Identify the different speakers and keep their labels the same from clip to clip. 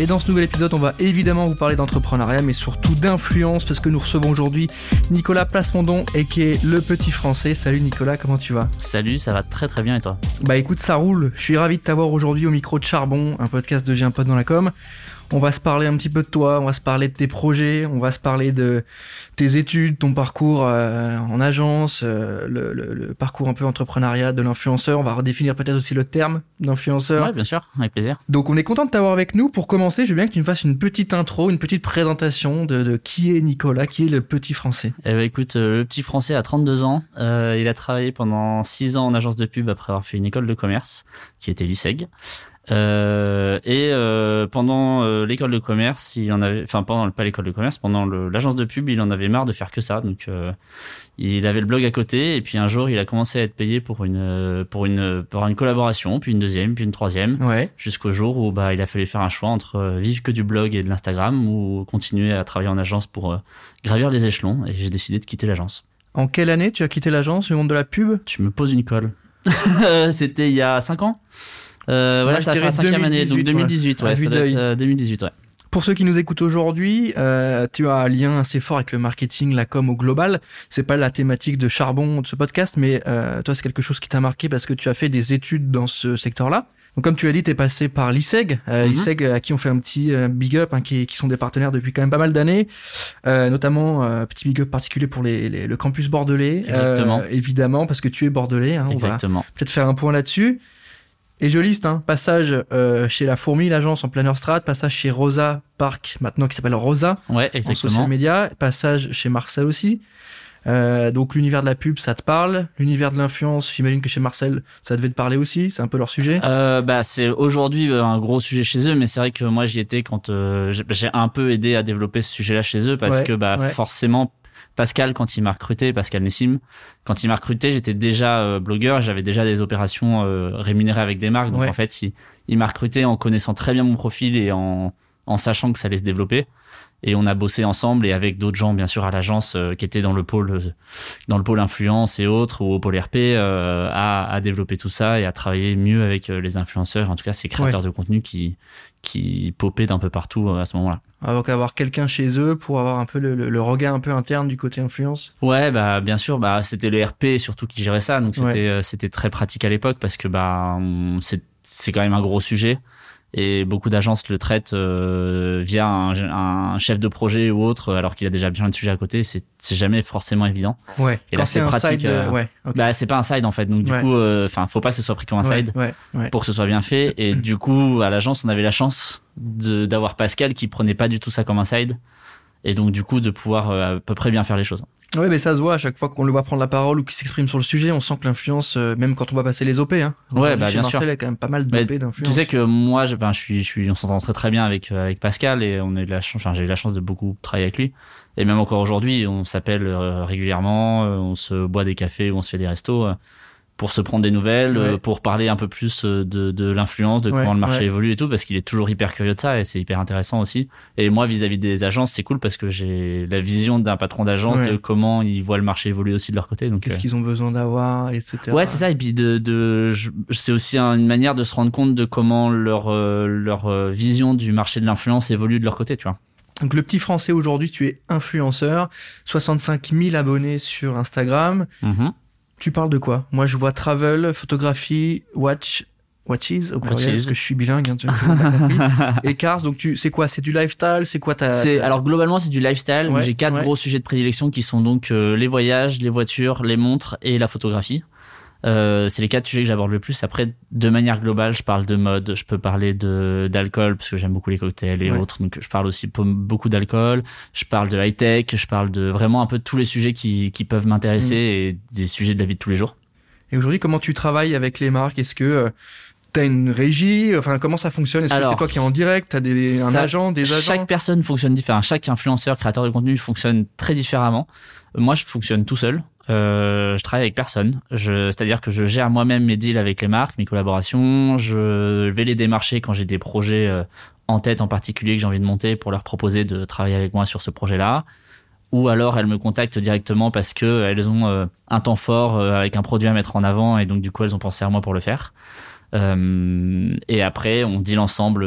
Speaker 1: Et dans ce nouvel épisode, on va évidemment vous parler d'entrepreneuriat, mais surtout d'influence, parce que nous recevons aujourd'hui Nicolas Plasmondon, et qui est le petit français. Salut Nicolas, comment tu vas?
Speaker 2: Salut, ça va très très bien et toi?
Speaker 1: Bah écoute, ça roule. Je suis ravi de t'avoir aujourd'hui au micro de Charbon, un podcast de J'ai un pote dans la com. On va se parler un petit peu de toi, on va se parler de tes projets, on va se parler de tes études, ton parcours euh, en agence, euh, le, parcours un peu entrepreneuriat de l'influenceur. On va redéfinir peut-être aussi le terme d'influenceur.
Speaker 2: Ouais, bien sûr, avec plaisir.
Speaker 1: Donc on est content de t'avoir avec nous. Pour commencer, je veux bien que tu me fasses une petite intro, une petite présentation de, qui est Nicolas, qui est le petit français.
Speaker 2: Eh ben écoute, euh, le petit français a 32 ans. il a travaillé pendant 6 ans en agence de pub après avoir fait une école de commerce qui était l'ISEG. Euh, et euh, pendant euh, l'école de commerce, il en avait, enfin pendant pas l'école de commerce, pendant l'agence de pub, il en avait marre de faire que ça. Donc euh, il avait le blog à côté et puis un jour il a commencé à être payé pour une pour une pour une collaboration, puis une deuxième, puis une troisième,
Speaker 1: ouais.
Speaker 2: jusqu'au jour où bah il a fallu faire un choix entre vivre que du blog et de l'Instagram ou continuer à travailler en agence pour gravir les échelons. Et j'ai décidé de quitter l'agence.
Speaker 1: En quelle année tu as quitté l'agence, le monde de la pub?
Speaker 2: Tu me poses une colle. C'était il y a 5 ans euh, voilà, ça fait la cinquième année, donc 2018, ouais, ça doit être 2018, euh, ouais.
Speaker 1: Pour ceux qui nous écoutent aujourd'hui, euh, tu as un lien assez fort avec le marketing, la com au global. C'est pas la thématique de charbon de ce podcast, mais euh, toi c'est quelque chose qui t'a marqué parce que tu as fait des études dans ce secteur-là. Donc comme tu l'as dit, tu es passé par l'ISEG, euh, mhm. l'ISEG à qui on fait un petit euh, big up, hein, qui, qui, sont des partenaires depuis quand même pas mal d'années, euh, notamment euh, petit big up particulier pour les, les le campus bordelais,
Speaker 2: Exactement.
Speaker 1: évidemment parce que tu es bordelais. Hein,
Speaker 2: Exactement.
Speaker 1: On va peut-être faire un point là-dessus. Et je liste, hein, passage euh, chez La Fourmi, l'agence en Planner Strat, passage chez Rosa Park, maintenant qui s'appelle Rosa,
Speaker 2: ouais, exactement.
Speaker 1: en social media, passage chez Marcel aussi. Euh, donc l'univers de la pub, ça te parle. L'univers de l'influence, j'imagine que chez Marcel, ça devait te parler aussi. C'est un peu leur sujet.
Speaker 2: Euh, bah c'est aujourd'hui euh, un gros sujet chez eux, mais c'est vrai que moi j'y étais quand euh, j'ai un peu aidé à développer ce sujet-là chez eux parce que bah forcément Pascal, quand il m'a recruté, Pascal Nessim, quand il m'a recruté, j'étais déjà euh, blogueur, j'avais déjà des opérations euh, rémunérées avec des marques. Donc en fait, il, il m'a recruté en connaissant très bien mon profil et en, en sachant que ça allait se développer. Et on a bossé ensemble et avec d'autres gens, bien sûr, à l'agence euh, qui étaient dans le pôle, dans le pôle influence et autres, ou au pôle RP, à, à développer tout ça et à travailler mieux avec les influenceurs, en tout cas ces créateurs de contenu qui, qui popaient d'un peu partout à ce moment-là.
Speaker 1: Donc avoir quelqu'un chez eux pour avoir un peu le, le, regard un peu interne du côté influence.
Speaker 2: Ouais, bah bien sûr, bah c'était le RP surtout qui gérait ça, donc c'était euh, c'était très pratique à l'époque parce que bah c'est c'est quand même un gros sujet et beaucoup d'agences le traitent euh, via un, un, chef de projet ou autre alors qu'il a déjà bien de sujets à côté. C'est c'est jamais forcément évident.
Speaker 1: Ouais.
Speaker 2: Et là c'est pratique euh, ouais, bah c'est pas un side en fait. Donc du coup enfin faut pas que ce soit pris comme un side pour que ce soit bien fait. Et du coup à l'agence on avait la chance d'avoir Pascal qui prenait pas du tout ça comme un side. Et donc du coup de pouvoir euh, à peu près bien faire les choses.
Speaker 1: Oui, mais ça se voit à chaque fois qu'on le voit prendre la parole ou qu'il s'exprime sur le sujet, on sent que l'influence, euh, même quand on va passer les OP, hein.
Speaker 2: Ouais, bah, bien
Speaker 1: Marcel,
Speaker 2: sûr.
Speaker 1: A quand même pas mal d'OP d'influence.
Speaker 2: Tu sais que moi, je, ben, je suis, je suis, on s'entend très très bien avec euh, avec Pascal et on a eu la chance, enfin, j'ai eu la chance de beaucoup travailler avec lui. Et même encore aujourd'hui, on s'appelle régulièrement, on se boit des cafés, on se fait des restos pour se prendre des nouvelles, euh, pour parler un peu plus euh, de, de l'influence, de comment le marché évolue et tout, parce qu'il est toujours hyper curieux de ça et c'est hyper intéressant aussi. Et moi, vis-à-vis des agences, c'est cool parce que j'ai la vision d'un patron d'agence de comment ils voient le marché évoluer aussi de leur côté.
Speaker 1: Qu'est-ce euh, qu'ils ont besoin d'avoir, etc.
Speaker 2: Ouais, c'est ça. Et puis de, de c'est aussi une manière de se rendre compte de comment leur leur vision du marché de l'influence évolue de leur côté, tu vois.
Speaker 1: Donc le petit français aujourd'hui, tu es influenceur, 65 000 abonnés sur Instagram.
Speaker 2: Mm-hmm.
Speaker 1: Tu parles de quoi? Moi, je vois travel, photographie, watch, watches au pluriel, parce que je suis bilingue, hein, tu et cars. Donc, tu, c'est quoi? C'est du lifestyle? C'est quoi ta,
Speaker 2: C'est alors globalement, c'est du lifestyle. Ouais, J'ai quatre ouais. gros sujets de prédilection qui sont donc euh, les voyages, les voitures, les montres et la photographie. Euh, c'est les quatre sujets que j'aborde le plus. Après, de manière globale, je parle de mode, je peux parler de d'alcool parce que j'aime beaucoup les cocktails et ouais. autres. Donc, je parle aussi beaucoup d'alcool. Je parle de high tech. Je parle de vraiment un peu de tous les sujets qui, qui peuvent m'intéresser mmh. et des sujets de la vie de tous les jours.
Speaker 1: Et aujourd'hui, comment tu travailles avec les marques? Est-ce que euh, T'as une régie? Enfin, comment ça fonctionne? Est-ce que c'est toi qui es en direct? T'as des, un agent, des agents?
Speaker 2: Chaque personne fonctionne différemment. Chaque influenceur, créateur de contenu fonctionne très différemment. Moi, je fonctionne tout seul. Euh, je travaille avec personne. C'est-à-dire que je gère moi-même mes deals avec les marques, mes collaborations. Je vais les démarcher quand j'ai des projets euh, en tête en particulier que j'ai envie de monter pour leur proposer de travailler avec moi sur ce projet-là. Ou alors elles me contactent directement parce que elles ont euh, un temps fort avec un produit à mettre en avant et donc du coup elles ont pensé à moi pour le faire. et après on deal ensemble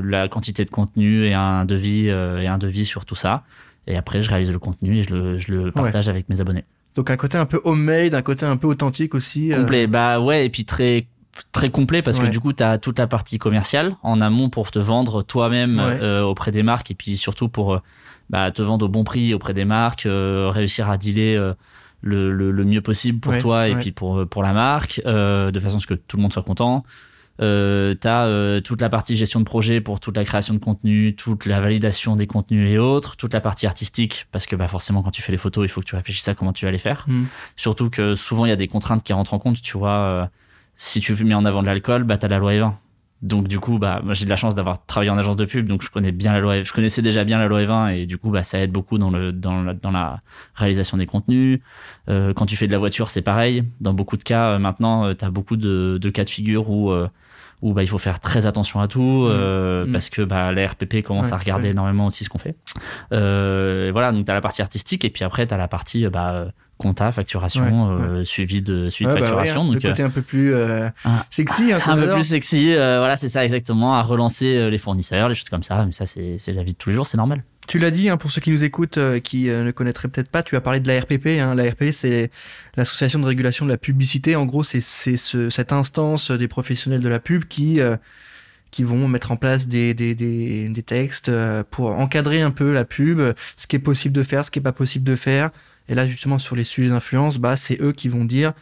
Speaker 2: la quantité de contenu et un devis et un devis sur tout ça. Et après, je réalise le contenu et je le, je le partage avec mes abonnés.
Speaker 1: Donc un côté un peu homemade, un côté un peu authentique aussi.
Speaker 2: Euh. Complet, bah ouais, et puis très très complet parce que du coup tu as toute la partie commerciale en amont pour te vendre toi-même euh, auprès des marques et puis surtout pour euh, bah, te vendre au bon prix auprès des marques, réussir à dealer le, le, le, mieux possible pour toi et puis pour pour la marque de façon à ce que tout le monde soit content. Euh, tu as euh, toute la partie gestion de projet pour toute la création de contenu, toute la validation des contenus et autres, toute la partie artistique, parce que bah, forcément quand tu fais les photos, il faut que tu réfléchisses à comment tu vas les faire. Mm. Surtout que souvent il y a des contraintes qui rentrent en compte, tu vois. Euh, si tu mets en avant de l'alcool, bah, tu as la loi E20. Donc du coup, bah, j'ai de la chance d'avoir travaillé en agence de pub, donc je connais bien la loi. Je connaissais déjà bien la loi E20 et du coup, bah, ça aide beaucoup dans le dans la, dans la réalisation des contenus. Euh, quand tu fais de la voiture, c'est pareil. Dans beaucoup de cas, maintenant, tu as beaucoup de, de, cas de figure où où bah, il faut faire très attention à tout mmh. Euh, mmh. parce que bah, la RPP commence à regarder énormément aussi ce qu'on fait. Euh, voilà, donc tu as la partie artistique et puis après tu as la partie bah, compta, facturation, euh, suivi de suivi de bah facturation. Hein,
Speaker 1: donc, le côté un peu plus sexy.
Speaker 2: Hein, un peu plus sexy, voilà, c'est ça exactement, à relancer les fournisseurs, les choses comme ça. Mais ça, c'est la vie de tous les jours, c'est normal.
Speaker 1: Tu l'as dit, hein, pour ceux qui nous écoutent, euh, qui euh, ne connaîtraient peut-être pas, tu as parlé de la RPP. Hein. La RPP, c'est l'association de régulation de la publicité. En gros, c'est ce, cette instance des professionnels de la pub qui euh, qui vont mettre en place des, des, des, des, textes pour encadrer un peu la pub, ce qui est possible de faire, ce qui est pas possible de faire. Et là, justement, sur les sujets d'influence, bah, c'est eux qui vont dire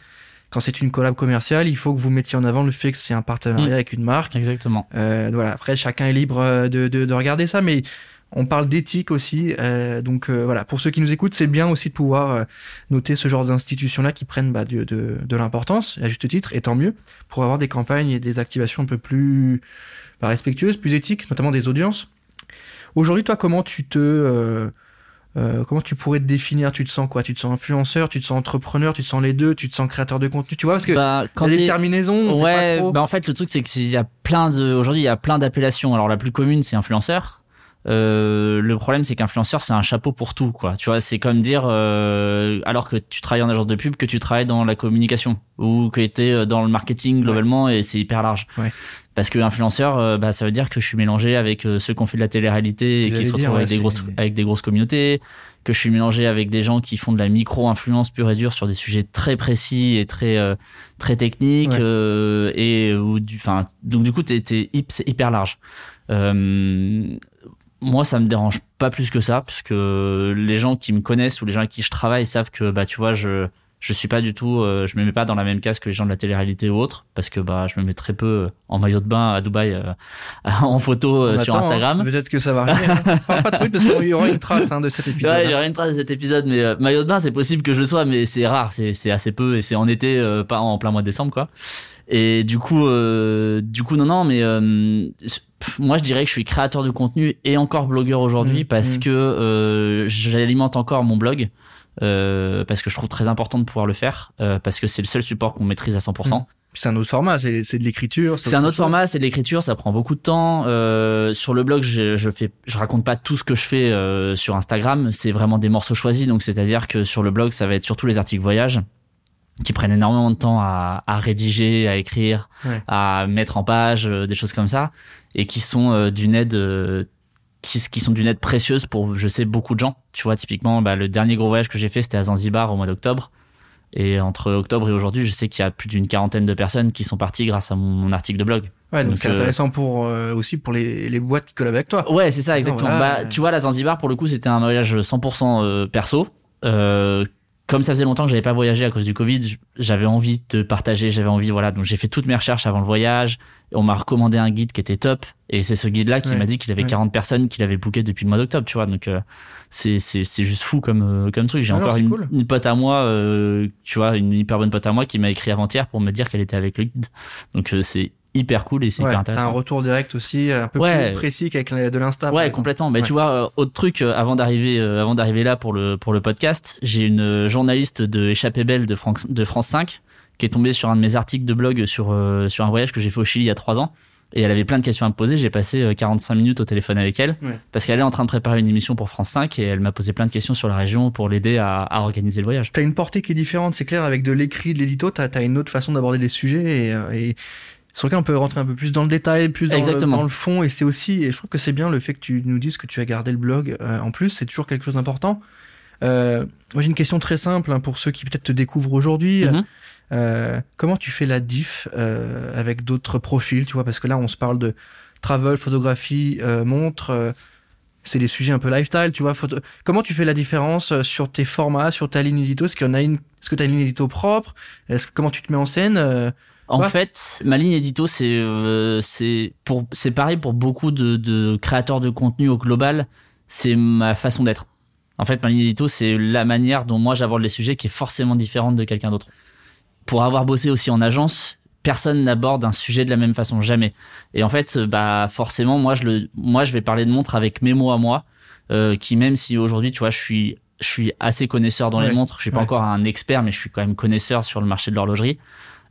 Speaker 1: quand c'est une collab commerciale, il faut que vous mettiez en avant le fait que c'est un partenariat mmh. avec une marque.
Speaker 2: Exactement.
Speaker 1: voilà. Après, chacun est libre de, de, de regarder ça, mais on parle d'éthique aussi, euh, donc euh, voilà. Pour ceux qui nous écoutent, c'est bien aussi de pouvoir euh, noter ce genre d'institutions-là qui prennent bah, de, de, l'importance, à juste titre, et tant mieux, pour avoir des campagnes et des activations un peu plus bah, respectueuses, plus éthiques, notamment des audiences. Aujourd'hui, toi, comment tu te comment tu pourrais te définir? Tu te sens quoi? Tu te sens influenceur? Tu te sens entrepreneur? Tu te sens les deux? Tu te sens créateur de contenu? Tu vois parce que bah, quand y a des terminaisons.
Speaker 2: Ouais. Bah en fait, le truc c'est qu'il y a plein de. Aujourd'hui, il y a plein d'appellations. Alors la plus commune, c'est influenceur. Euh, le problème, c'est qu'influenceur, c'est un chapeau pour tout, quoi. Tu vois, c'est comme dire, euh, alors que tu travailles en agence de pub, que tu travailles dans la communication ou que tu es euh, dans le marketing globalement et c'est hyper large. Ouais. Parce que influenceur, euh, bah, ça veut dire que je suis mélangé avec ceux qui ont fait de la télé-réalité et qui se retrouvent avec, des grosses, avec des grosses communautés, que je suis mélangé avec des gens qui font de la micro-influence pure et dure sur des sujets très précis et très, très techniques. et ou du, enfin, donc du coup, t'es, t'es, c'est hyper large. Euh, moi, ça me dérange pas plus que ça, parce que les gens qui me connaissent ou les gens avec qui je travaille savent que, bah, tu vois, je je suis pas du tout, euh, je me mets pas dans la même case que les gens de la télé-réalité ou autres, parce que bah, je me mets très peu euh, en maillot de bain à Dubaï euh, en photo sur Instagram.
Speaker 1: Hein, peut-être que ça va arriver. Hein. pas de truc parce qu'il y aura une trace hein, de cet épisode.
Speaker 2: Ouais, il y aura une trace de cet épisode, mais maillot de bain, c'est possible que je le sois, mais c'est rare, c'est assez peu et c'est en été, pas en plein mois de décembre, quoi. Et du coup, du coup, non, non, mais moi je dirais que je suis créateur de contenu et encore blogueur aujourd'hui mmh, parce mmh. que euh, j'alimente encore mon blog euh, parce que je trouve très important de pouvoir le faire euh, parce que c'est le seul support qu'on maîtrise à 100%. Mmh.
Speaker 1: C'est un autre format, c'est de l'écriture.
Speaker 2: C'est un autre format, c'est de l'écriture, ça prend beaucoup de temps. Euh, sur le blog, je, je fais, je raconte pas tout ce que je fais euh, sur Instagram. C'est vraiment des morceaux choisis, donc c'est-à-dire que sur le blog, ça va être surtout les articles voyage qui prennent énormément de temps à, à rédiger, à écrire, à mettre en page, euh, des choses comme ça et qui sont euh, d'une aide euh, qui, qui, sont d'une aide précieuse pour je sais beaucoup de gens. Tu vois typiquement bah, le dernier gros voyage que j'ai fait c'était à Zanzibar au mois d'octobre. Et entre octobre et aujourd'hui je sais qu'il y a plus d'une quarantaine de personnes qui sont parties grâce à mon, article de blog.
Speaker 1: Ouais donc, c'est euh, intéressant pour aussi pour les, les boîtes qui collabent avec toi.
Speaker 2: Ouais c'est ça exactement. bah tu vois la Zanzibar pour le coup c'était un voyage 100% perso comme ça faisait longtemps que j'avais pas voyagé à cause du Covid, j'avais envie de partager, j'avais envie, voilà. Donc j'ai fait toutes mes recherches avant le voyage. On m'a recommandé un guide qui était top. Et c'est ce guide-là qui m'a dit qu'il avait 40 personnes qu'il avait booké depuis le mois d'octobre, tu vois. Donc euh, c'est, c'est, c'est juste fou comme, euh, comme truc. J'ai encore une, pote à moi, euh, tu vois, une hyper bonne pote à moi qui m'a écrit avant-hier pour me dire qu'elle était avec le guide. Donc c'est hyper cool et c'est hyper intéressant.
Speaker 1: T'as un retour direct aussi, un peu plus précis qu'avec de l'Insta.
Speaker 2: Ouais, complètement. Mais tu vois, autre truc, avant d'arriver, avant d'arriver là pour le, pour le podcast, j'ai une journaliste de Échappée Belle de France, de France 5 qui est tombée sur un de mes articles de blog sur, sur un voyage que j'ai fait au Chili il y a trois ans et elle avait plein de questions à me poser. J'ai passé 45 euh, minutes au téléphone avec elle parce qu'elle est en train de préparer une émission pour France 5 et elle m'a posé plein de questions sur la région pour l'aider à, organiser le voyage.
Speaker 1: Tu as une portée qui est différente, c'est clair, avec de l'écrit, de l'édito, tu as, une autre façon d'aborder les sujets et, euh, sur lequel on peut rentrer un peu plus dans le détail, plus dans, le, dans le, fond. Et c'est aussi, et je trouve que c'est bien le fait que tu nous dises que tu as gardé le blog. Euh, en plus, c'est toujours quelque chose d'important. moi, j'ai une question très simple hein, pour ceux qui peut-être te découvrent aujourd'hui. Mm-hmm. Euh, comment tu fais la diff euh, avec d'autres profils, tu vois? Parce que là, on se parle de travel, photographie, euh, montre. c'est des sujets un peu lifestyle, tu vois? Comment tu fais la différence sur tes formats, sur ta ligne édito? Est-ce qu'il y en a une Est-ce que tu as une ligne édito propre? Est-ce comment tu te mets en scène
Speaker 2: en fait, ma ligne édito, c'est c'est pareil pour beaucoup de, de, créateurs de contenu au global. C'est ma façon d'être. En fait, ma ligne édito, c'est la manière dont moi j'aborde les sujets qui est forcément différente de quelqu'un d'autre pour avoir bossé aussi en agence, personne n'aborde un sujet de la même façon, jamais. Et en fait, bah forcément, moi je le, moi je vais parler de montres avec mes mots à moi, euh, qui même si aujourd'hui, tu vois, je suis, je suis assez connaisseur dans les montres, je suis pas encore un expert, mais je suis quand même connaisseur sur le marché de l'horlogerie.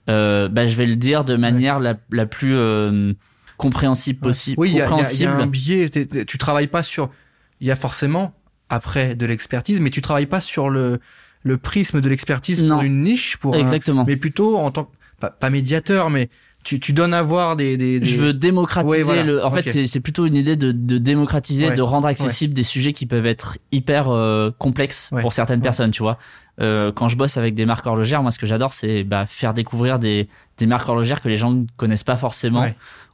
Speaker 2: Euh, bah je vais le dire de manière la, la plus euh, compréhensible possible.
Speaker 1: Oui, il y, y, a un biais. Tu travailles pas sur. Il y a forcément après de l'expertise, mais tu travailles pas sur le le prisme de l'expertise pour une niche, pour
Speaker 2: Exactement.
Speaker 1: mais plutôt en tant que pas, médiateur, mais tu, tu donnes à voir des, des,
Speaker 2: Je veux démocratiser le. En fait, c'est plutôt une idée de, de démocratiser, de rendre accessible des sujets qui peuvent être hyper euh, complexes pour certaines personnes, tu vois. Euh, quand je bosse avec des marques horlogères, moi, ce que j'adore, c'est bah, faire découvrir des, des marques horlogères que les gens ne connaissent pas forcément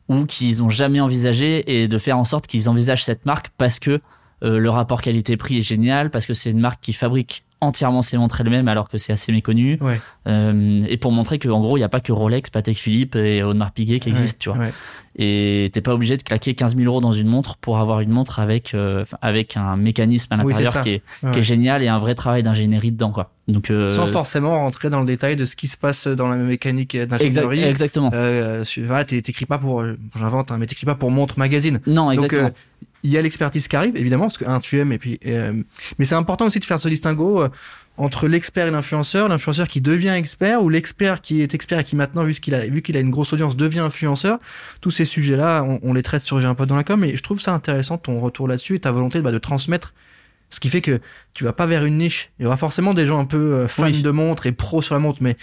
Speaker 2: ou qu'ils ont jamais envisagé et de faire en sorte qu'ils envisagent cette marque parce que euh, le rapport qualité-prix est génial, parce que c'est une marque qui fabrique entièrement ses montres elles-mêmes alors que c'est assez méconnu. Euh, et pour montrer qu'en gros, il n'y a pas que Rolex, Patek Philippe et Audemars Piguet qui existent, tu vois. Et t'es pas obligé de claquer 15 000 euros dans une montre pour avoir une montre avec, euh, avec un mécanisme à l'intérieur qui, est, qui est génial et un vrai travail d'ingénierie dedans, quoi. Donc,
Speaker 1: euh, Sans forcément rentrer dans le détail de ce qui se passe dans la mécanique d'ingénierie.
Speaker 2: exactement.
Speaker 1: Euh, voilà, t'écris pas pour, j'invente, hein, mais t'écris pas pour montre magazine.
Speaker 2: Non, exactement
Speaker 1: il y a l'expertise qui arrive, évidemment, parce que un, tu aimes, et puis, euh, mais c'est important aussi de faire ce distinguo euh, entre l'expert et l'influenceur, l'influenceur qui devient expert ou l'expert qui est expert et qui maintenant, vu qu'il a, vu qu'il a une grosse audience, devient influenceur. Tous ces sujets-là, on, les traite sur J'ai un pote dans la com, et je trouve ça intéressant ton retour là-dessus et ta volonté bah, de transmettre. Ce qui fait que tu vas pas vers une niche. Il y aura forcément des gens un peu euh, fans de montres et pros sur la montre, mais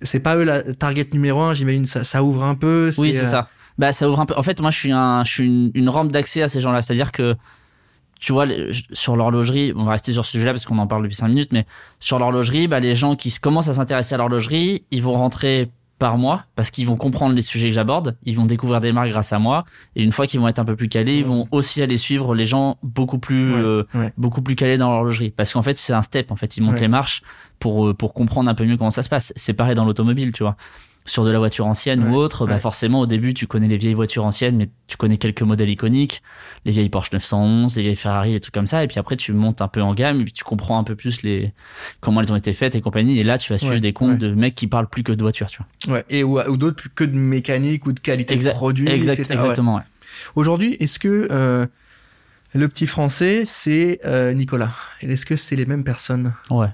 Speaker 1: c'est pas eux la target numéro un. J'imagine ça, ça ouvre un peu.
Speaker 2: Oui, c'est ça bah ça ouvre un peu. En fait, moi, je suis un, je suis une, rampe d'accès à ces gens-là. C'est-à-dire que, tu vois, sur l'horlogerie, on va rester sur ce sujet-là parce qu'on en parle depuis 5 minutes, mais sur l'horlogerie, bah, les gens qui commencent à s'intéresser à l'horlogerie, ils vont rentrer par moi parce qu'ils vont comprendre les sujets que j'aborde, ils vont découvrir des marques grâce à moi. Et une fois qu'ils vont être un peu plus calés, ils vont aussi aller suivre les gens beaucoup plus euh, beaucoup plus calés dans l'horlogerie. Parce qu'en fait, c'est un step en fait, ils montent les marches pour euh, pour comprendre un peu mieux comment ça se passe. C'est pareil dans l'automobile, tu vois sur de la voiture ancienne ou autre, bah forcément au début tu connais les vieilles voitures anciennes, mais tu connais quelques modèles iconiques, les vieilles Porsche 911, les vieilles Ferrari, les trucs comme ça, et puis après tu montes un peu en gamme, et puis tu comprends un peu plus les comment elles ont été faites et compagnie, et là tu vas suivre des comptes de mecs qui parlent plus que de voitures, tu
Speaker 1: vois. Ouais, et ou, d'autres plus que de mécanique ou de qualité de produit,
Speaker 2: exact, Exactement.
Speaker 1: Aujourd'hui, est-ce que euh, le petit français c'est euh, Nicolas? Est-ce que c'est les mêmes personnes?
Speaker 2: Ouais.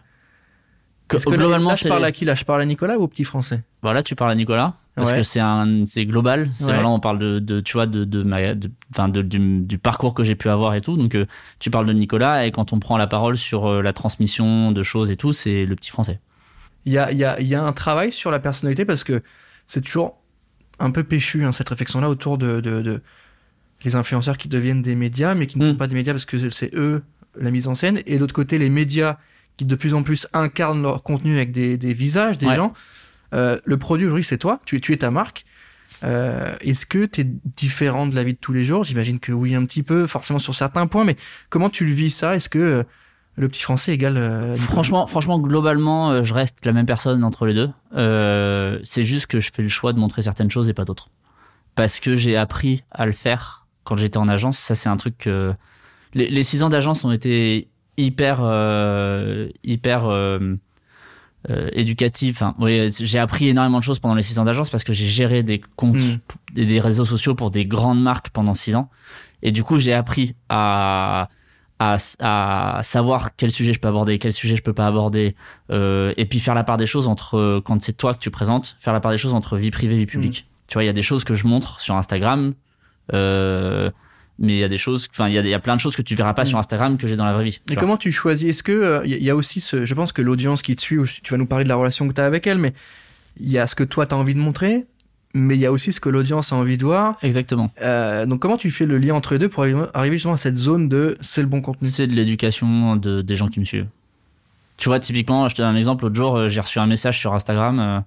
Speaker 1: Que, globalement, là, je parle à qui? Là, je parle à Nicolas ou au petit français?
Speaker 2: Voilà, tu parles à Nicolas parce que c'est un, c'est global. C'est vraiment, on parle de, de, tu vois, de, de, ma, de, de du, du, parcours que j'ai pu avoir et tout. Donc, euh, tu parles de Nicolas et quand on prend la parole sur euh, la transmission de choses et tout, c'est le petit français.
Speaker 1: Il y a, il y a, il y a un travail sur la personnalité parce que c'est toujours un peu péchu hein, cette réflexion-là autour de, de, de, les influenceurs qui deviennent des médias, mais qui ne sont mm. pas des médias parce que c'est eux la mise en scène, et d'autre côté les médias qui de plus en plus incarnent leur contenu avec des, des visages des gens. Euh, le produit aujourd'hui, c'est toi, tu, tu es ta marque. Euh, Est-ce que tu es différent de la vie de tous les jours? J'imagine que oui, un petit peu, forcément sur certains points, mais comment tu le vis ça? Est-ce que euh, le petit français égale euh,
Speaker 2: Franchement, franchement, globalement, euh, je reste la même personne entre les deux. c'est juste que je fais le choix de montrer certaines choses et pas d'autres. Parce que j'ai appris à le faire quand j'étais en agence. Ça, c'est un truc que... Les, les six ans d'agence ont été hyper, euh, hyper euh, éducative. Enfin, oui, j'ai appris énormément de choses pendant les six ans d'agence parce que j'ai géré des comptes mm. et des réseaux sociaux pour des grandes marques pendant six ans. Et du coup, j'ai appris à, à, à, savoir quel sujet je peux aborder, quel sujet je peux pas aborder, euh, et puis faire la part des choses entre, quand c'est toi que tu présentes, faire la part des choses entre vie privée et vie publique. Mm. Tu vois, il y a des choses que je montre sur Instagram, euh, mais il y a des choses, enfin, il y y a, plein de choses que tu verras pas mm. sur Instagram que j'ai dans la vraie vie.
Speaker 1: Et comment tu choisis? Est-ce que il euh, y a aussi ce, je pense que l'audience qui te suit, tu vas nous parler de la relation que tu as avec elle, mais il y a ce que toi tu as envie de montrer, mais il y a aussi ce que l'audience a envie de voir.
Speaker 2: Exactement.
Speaker 1: Euh, donc comment tu fais le lien entre les deux pour arriver justement à cette zone de c'est le bon contenu?
Speaker 2: C'est de l'éducation de, des gens qui me suivent. Tu vois, typiquement, je te donne un exemple. L'autre jour, euh, j'ai reçu un message sur Instagram euh,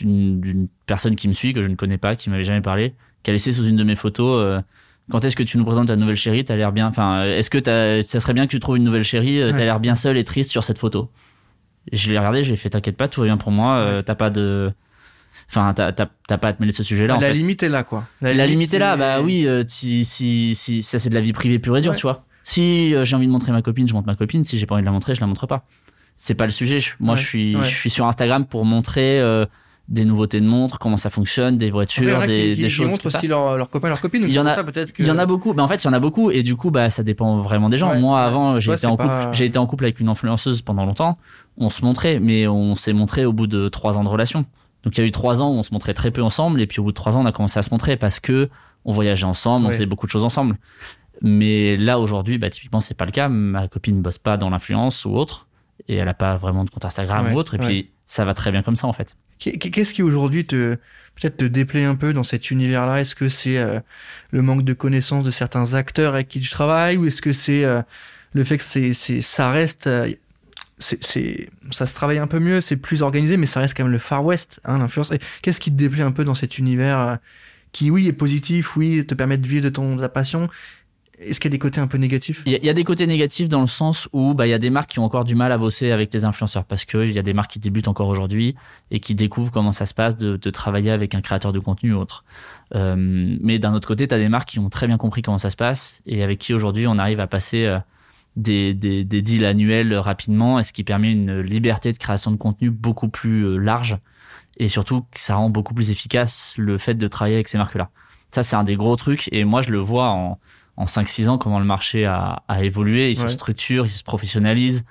Speaker 2: d'une personne qui me suit, que je ne connais pas, qui m'avait jamais parlé, qui a laissé sous une de mes photos euh, quand est-ce que tu nous présentes ta nouvelle chérie? T'as l'air bien. Enfin, est-ce que ça serait bien que tu trouves une nouvelle chérie T'as l'air bien seul et triste sur cette photo? Et je l'ai regardé, j'ai fait t'inquiète pas, tout va bien pour moi. T'as pas de Enfin, t'as pas à te mêler de ce sujet-là.
Speaker 1: La limite est là, quoi.
Speaker 2: La, limite, est là, bah oui, euh, si, si, si, ça c'est de la vie privée pure et dure, tu vois. Si euh, j'ai envie de montrer ma copine, je montre ma copine. Si j'ai pas envie de la montrer, je la montre pas. C'est pas le sujet. moi, je suis, je suis sur Instagram pour montrer euh, des nouveautés de montres, comment ça fonctionne, des voitures, des, des choses. Ils
Speaker 1: montrent aussi leurs leur copains, leurs copines.
Speaker 2: Il y en a, peut-être il y en a beaucoup. Mais en fait, il y en a beaucoup, et du coup, bah, ça dépend vraiment des gens. Moi, avant, j'ai été en couple, j'ai été en couple avec une influenceuse pendant longtemps. On se montrait, mais on s'est montré au bout de trois ans de relation. Donc il y a eu trois ans où on se montrait très peu ensemble, et puis au bout de trois ans, on a commencé à se montrer parce que on voyageait ensemble, on faisait beaucoup de choses ensemble. Mais là aujourd'hui, bah, typiquement, c'est pas le cas. Ma copine ne bosse pas dans l'influence ou autre, et elle a pas vraiment de compte Instagram ou autre, et puis ça va très bien comme ça en fait.
Speaker 1: Qu'est-ce qui aujourd'hui te peut-être te déplaît un peu dans cet univers-là? Est-ce que c'est euh, le manque de connaissance de certains acteurs avec qui tu travailles, ou est-ce que c'est euh, le fait que c'est, ça reste euh, c'est, ça se travaille un peu mieux, c'est plus organisé, mais ça reste quand même le Far West, hein, l'influence. Qu'est-ce qui te déplaît un peu dans cet univers euh, qui, oui, est positif, oui, te permet de vivre de ton ta passion Est-ce qu'il y a des côtés un peu négatifs?
Speaker 2: Il y, a des côtés négatifs dans le sens où bah, il y a des marques qui ont encore du mal à bosser avec les influenceurs parce qu'il y a des marques qui débutent encore aujourd'hui et qui découvrent comment ça se passe de, travailler avec un créateur de contenu ou autre. Euh, mais d'un autre côté, tu as des marques qui ont très bien compris comment ça se passe et avec qui aujourd'hui on arrive à passer. Euh, des, des, deals annuels rapidement et ce qui permet une liberté de création de contenu beaucoup plus euh, large et surtout ça rend beaucoup plus efficace le fait de travailler avec ces marques-là. Ça, c'est un des gros trucs et moi, je le vois en, en 5-6 ans comment le marché a, a évolué, il se structure, il se professionnalise.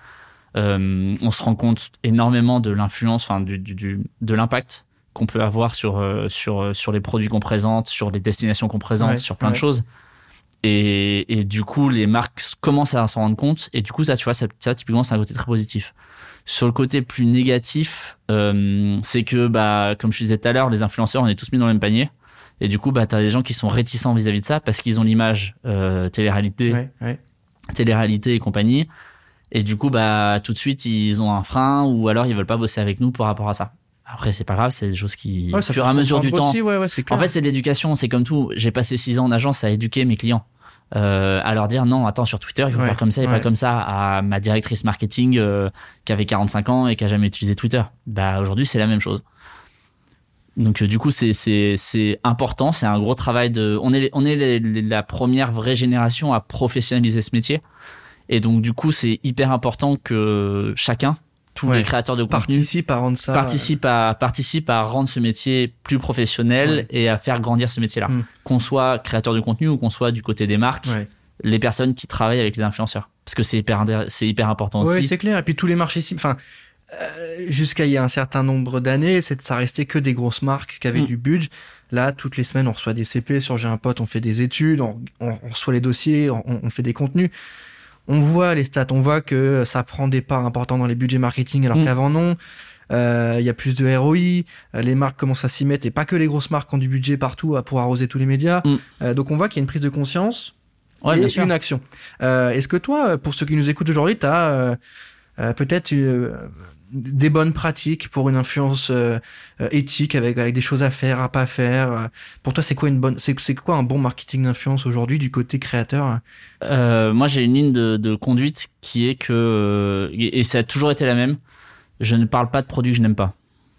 Speaker 2: Euh, on se rend compte énormément de l'influence, enfin du, du, de l'impact qu'on peut avoir sur, euh, sur, sur les produits qu'on présente, sur les destinations qu'on présente, sur plein de choses. Et, et, du coup, les marques commencent à s'en rendre compte. Et du coup, ça, tu vois, ça, ça typiquement, c'est un côté très positif. Sur le côté plus négatif, euh, c'est que, bah, comme je disais tout à l'heure, les influenceurs, on est tous mis dans le même panier. Et du coup, bah, tu as des gens qui sont réticents vis-à-vis de ça parce qu'ils ont l'image euh, télé-réalité, ouais, ouais. télé-réalité et compagnie. Et du coup, bah, tout de suite, ils ont un frein ou alors ils veulent pas bosser avec nous par rapport à ça. Après, c'est pas grave, c'est des choses qui, au fur et à mesure du temps.
Speaker 1: en
Speaker 2: fait, c'est de l'éducation, c'est comme tout. J'ai passé six ans en agence à éduquer mes clients. Euh, à leur dire non, attends, sur Twitter, il faut faire comme ça et pas comme ça. À ma directrice marketing euh, qui avait 45 ans et qui a jamais utilisé Twitter. Bah, aujourd'hui, c'est la même chose. Donc, euh, du coup, c'est, important. C'est un gros travail de. On est, on est la première vraie génération à professionnaliser ce métier. Et donc, du coup, c'est hyper important que chacun, tous les créateurs de contenu
Speaker 1: participent à rendre ça
Speaker 2: participe à participe à rendre ce métier plus professionnel et à faire grandir ce métier-là. Hmm. Qu'on soit créateur de contenu ou qu'on soit du côté des marques, les personnes qui travaillent avec les influenceurs, parce que c'est hyper c'est hyper important aussi.
Speaker 1: Oui, c'est clair. Et puis tous les marchés, enfin. Euh, jusqu'à il y a un certain nombre d'années, ça restait que des grosses marques qui avaient hmm. du budget. Là, toutes les semaines, on reçoit des CP sur J'ai un pote, on fait des études, on, on, reçoit les dossiers, on, on fait des contenus on voit les stats, on voit que ça prend des parts importantes dans les budgets marketing alors mm. qu'avant non. Euh, il y a plus de ROI, euh, les marques commencent à s'y mettre et pas que les grosses marques ont du budget partout pour arroser tous les médias. Mm. Euh, donc on voit qu'il y a une prise de conscience et une action. Est-ce que toi, pour ceux qui nous écoutent aujourd'hui, tu as peut-être des bonnes pratiques pour une influence euh, euh, éthique avec avec des choses à faire à pas faire euh. pour toi c'est quoi une bonne c'est c'est quoi un bon marketing d'influence aujourd'hui du côté créateur?
Speaker 2: Euh, moi j'ai une ligne de, de, conduite qui est que et ça a toujours été la même. Je ne parle pas de produits que je n'aime pas.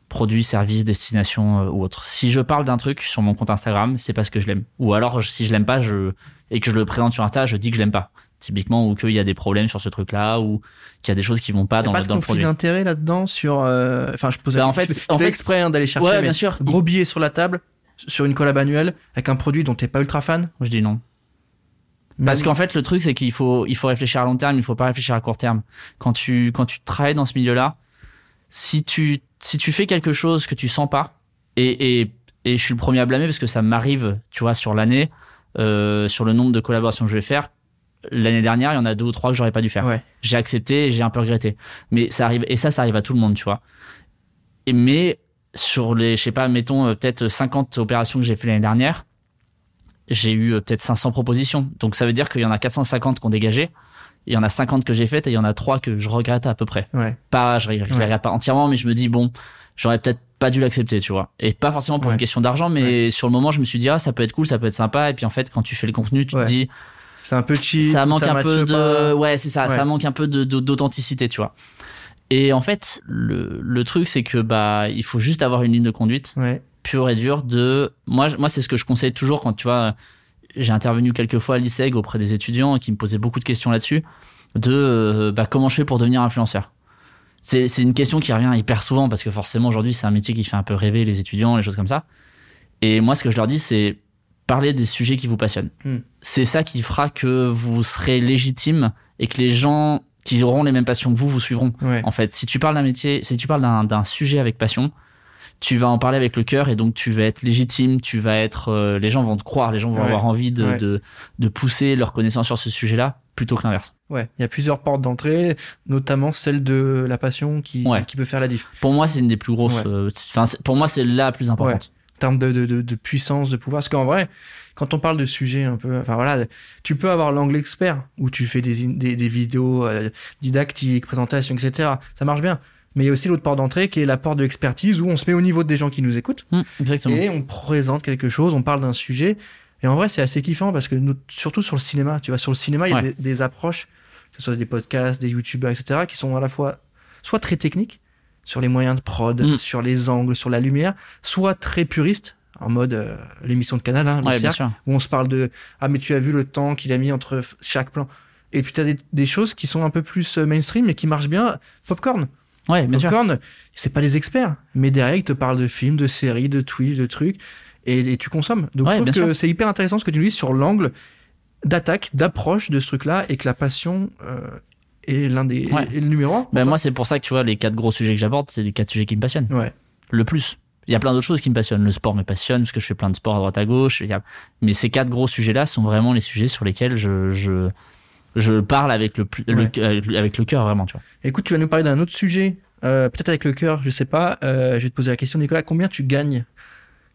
Speaker 2: Produits services destination ou autre si je parle d'un truc sur mon compte Instagram c'est parce que je l'aime. Ou alors si je l'aime pas je et que je le présente sur Insta je dis que je l'aime pas typiquement, ou qu'il y a des problèmes sur ce truc-là, ou qu'il y a des choses qui vont pas dans,
Speaker 1: pas
Speaker 2: le, dans le produit.
Speaker 1: d'intérêt là-dedans sur. Enfin, je pose.
Speaker 2: Bah, en fait,
Speaker 1: en fait, exprès hein, d'aller chercher.
Speaker 2: Ouais, bien sûr.
Speaker 1: Gros billet sur la table sur une collab annuelle avec un produit dont t'es pas ultra fan.
Speaker 2: Je dis non. Parce qu'en fait, le truc, c'est qu'il faut, il faut réfléchir à long terme, il faut pas réfléchir à court terme. Quand tu, quand tu travailles dans ce milieu-là, si tu, si tu fais quelque chose que tu sens pas, et, et, et je suis le premier à blâmer parce que ça m'arrive, tu vois, sur l'année, euh, sur le nombre de collaborations que je vais faire. L'année dernière, il y en a deux ou trois que j'aurais pas dû faire.
Speaker 1: Ouais.
Speaker 2: J'ai accepté et j'ai un peu regretté. Mais ça arrive, et ça, ça arrive à tout le monde, tu vois. Et, mais sur les, je sais pas, mettons euh, peut-être 50 opérations que j'ai fait l'année dernière, j'ai eu euh, peut-être 500 propositions. Donc ça veut dire qu'il y en a 450 qui ont dégagé. Il y en a 50 que j'ai faites et il y en a 3 que je regrette à peu près.
Speaker 1: Ouais.
Speaker 2: Pas, je, je regrette pas entièrement, mais je me dis, bon, j'aurais peut-être pas dû l'accepter, tu vois. Et pas forcément pour
Speaker 1: Ouais.
Speaker 2: une question d'argent, mais sur le moment, je me suis dit, ah, ça peut être cool, ça peut être sympa. Et puis en fait, quand tu fais le contenu, tu
Speaker 1: Ouais.
Speaker 2: te dis,
Speaker 1: C'est un peu cheap.
Speaker 2: ça manque un peu de,
Speaker 1: pas?
Speaker 2: ouais, c'est ça,
Speaker 1: Ouais.
Speaker 2: ça manque un peu de- de- d'authenticité, tu vois. Et en fait, le, le truc, c'est que, bah, il faut juste avoir une ligne de conduite
Speaker 1: Ouais.
Speaker 2: pure et dure de moi moi c'est ce que je conseille toujours quand tu vois j'ai intervenu quelques fois à l'ISEG auprès des étudiants qui me posaient beaucoup de questions là-dessus de euh, bah, comment je fais pour devenir influenceur? C'est une question qui revient hyper souvent parce que forcément aujourd'hui c'est un métier qui fait un peu rêver les étudiants les choses comme ça et moi ce que je leur dis c'est parler des sujets qui vous passionnent
Speaker 1: Hmm.
Speaker 2: c'est ça qui fera que vous serez légitime et que les gens qui auront les mêmes passions que vous vous suivront
Speaker 1: Ouais.
Speaker 2: en fait, si tu parles d'un métier, si tu parles d'un sujet avec passion, tu vas en parler avec le cœur et donc tu vas être légitime, tu vas être, euh, les gens vont te croire, les gens vont
Speaker 1: Ouais.
Speaker 2: avoir envie de,
Speaker 1: Ouais.
Speaker 2: de, de pousser leur connaissance sur ce sujet-là plutôt que l'inverse.
Speaker 1: Ouais. Il y a plusieurs portes d'entrée, notamment celle de la passion qui,
Speaker 2: Ouais.
Speaker 1: qui peut faire la diff.
Speaker 2: Pour moi, c'est une des plus grosses. Euh, pour moi, c'est la plus importante.
Speaker 1: Termes de, de, de, de puissance, de pouvoir. Parce qu'en vrai, quand on parle de sujets un peu, enfin voilà, tu peux avoir l'angle expert où tu fais des, des, des vidéos euh, didactiques, présentations, etc. Ça marche bien. Mais il y a aussi l'autre porte d'entrée qui est la porte de l'expertise où on se met au niveau des gens qui nous écoutent
Speaker 2: Hum, exactement.
Speaker 1: et on présente quelque chose, on parle d'un sujet. Et en vrai, c'est assez kiffant parce que nous, surtout sur le cinéma, tu vois, sur le cinéma, il y a des approches, que ce soit des podcasts, des youtubeurs, etc., qui sont à la fois soit très techniques sur les moyens de prod,
Speaker 2: Mm.
Speaker 1: sur les angles, sur la lumière, soit très puristes en mode euh, l'émission de Canal, hein,
Speaker 2: Ouais,
Speaker 1: Cercle, où on se parle de ah mais tu as vu le temps qu'il a mis entre chaque plan. Et puis tu as des, des choses qui sont un peu plus euh, mainstream mais qui marchent bien. Popcorn.
Speaker 2: Ouais, bien.
Speaker 1: Popcorn, c'est pas des experts, mais derrière ils te parlent de films, de séries, de Twitch, de trucs, et, et tu consommes. Donc
Speaker 2: Ouais,
Speaker 1: je trouve que c'est hyper intéressant ce que tu nous dis sur l'angle d'attaque, d'approche de ce truc-là, et que la passion euh, est l'un des
Speaker 2: Ouais.
Speaker 1: est le numéro.
Speaker 2: Ben, moi, c'est pour ça que tu vois, les quatre gros sujets que j'aborde, c'est les quatre sujets qui me passionnent.
Speaker 1: Ouais.
Speaker 2: Le plus. Il y a plein d'autres choses qui me passionnent. Le sport me passionne parce que je fais plein de sports à droite à gauche. Mais ces quatre gros sujets-là sont vraiment les sujets sur lesquels je, je, je parle avec le, plus,
Speaker 1: Ouais.
Speaker 2: le, avec le cœur, vraiment, tu vois.
Speaker 1: Écoute, tu vas nous parler d'un autre sujet, euh, peut-être avec le cœur, je sais pas. Euh, je vais te poser la question, Nicolas, combien tu gagnes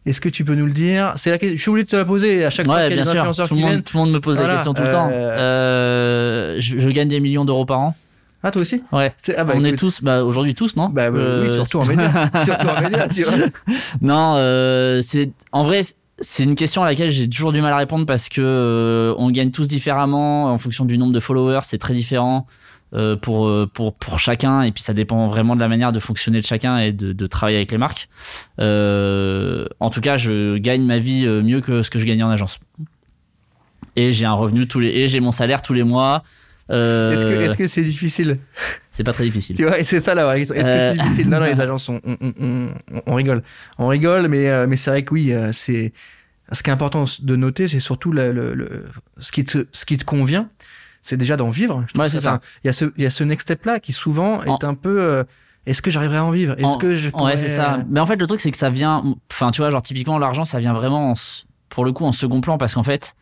Speaker 1: Est-ce que tu peux nous le dire? C'est la question. Je suis obligé de te la poser à chaque fois qu'il y a
Speaker 2: bien
Speaker 1: des
Speaker 2: sûr.
Speaker 1: influenceurs
Speaker 2: Tout
Speaker 1: qui
Speaker 2: le, monde,
Speaker 1: viennent.
Speaker 2: tout le monde me pose
Speaker 1: Voilà,
Speaker 2: la question tout le temps.
Speaker 1: euh,
Speaker 2: Euh, je, je gagne des millions d'euros par an.
Speaker 1: Ah, toi aussi?
Speaker 2: Ouais.
Speaker 1: C'est- ah, bah,
Speaker 2: On est tous, bah, aujourd'hui tous, non?
Speaker 1: Bah, bah,
Speaker 2: Euh,
Speaker 1: oui, surtout en média. surtout en média, tu vois.
Speaker 2: Non, euh, c'est en vrai, c'est une question à laquelle j'ai toujours du mal à répondre parce que euh, on gagne tous différemment en fonction du nombre de followers, c'est très différent euh, pour euh, pour pour chacun et puis ça dépend vraiment de la manière de fonctionner de chacun et de, de travailler avec les marques. Euh, en tout cas, je gagne ma vie mieux que ce que je gagnais en agence. Et j'ai un revenu tous les et j'ai mon salaire tous les mois. Euh,
Speaker 1: Est-ce que est-ce que c'est difficile?
Speaker 2: C'est pas très difficile.
Speaker 1: Et c'est ça la vraie question. Est-ce que c'est difficile? Non, non, les agences, on, on, on, on- rigole. On rigole, mais, mais c'est vrai que oui, c'est. Ce qui est important de noter, c'est surtout le, le- ce, qui te, ce qui te convient, c'est déjà d'en vivre. Je trouve
Speaker 2: Ouais, c'est ça.
Speaker 1: enfin, Il y, a ce, il y a ce next step-là qui souvent est un peu. euh, est-ce que j'arriverai à en vivre? Est-ce
Speaker 2: En-
Speaker 1: que je.
Speaker 2: Ouais,
Speaker 1: pourrais-
Speaker 2: c'est ça. Mais en fait, le truc, c'est que ça vient. Enfin, tu vois, genre, typiquement, l'argent, ça vient vraiment, en pour le coup, en second plan, parce qu'en fait,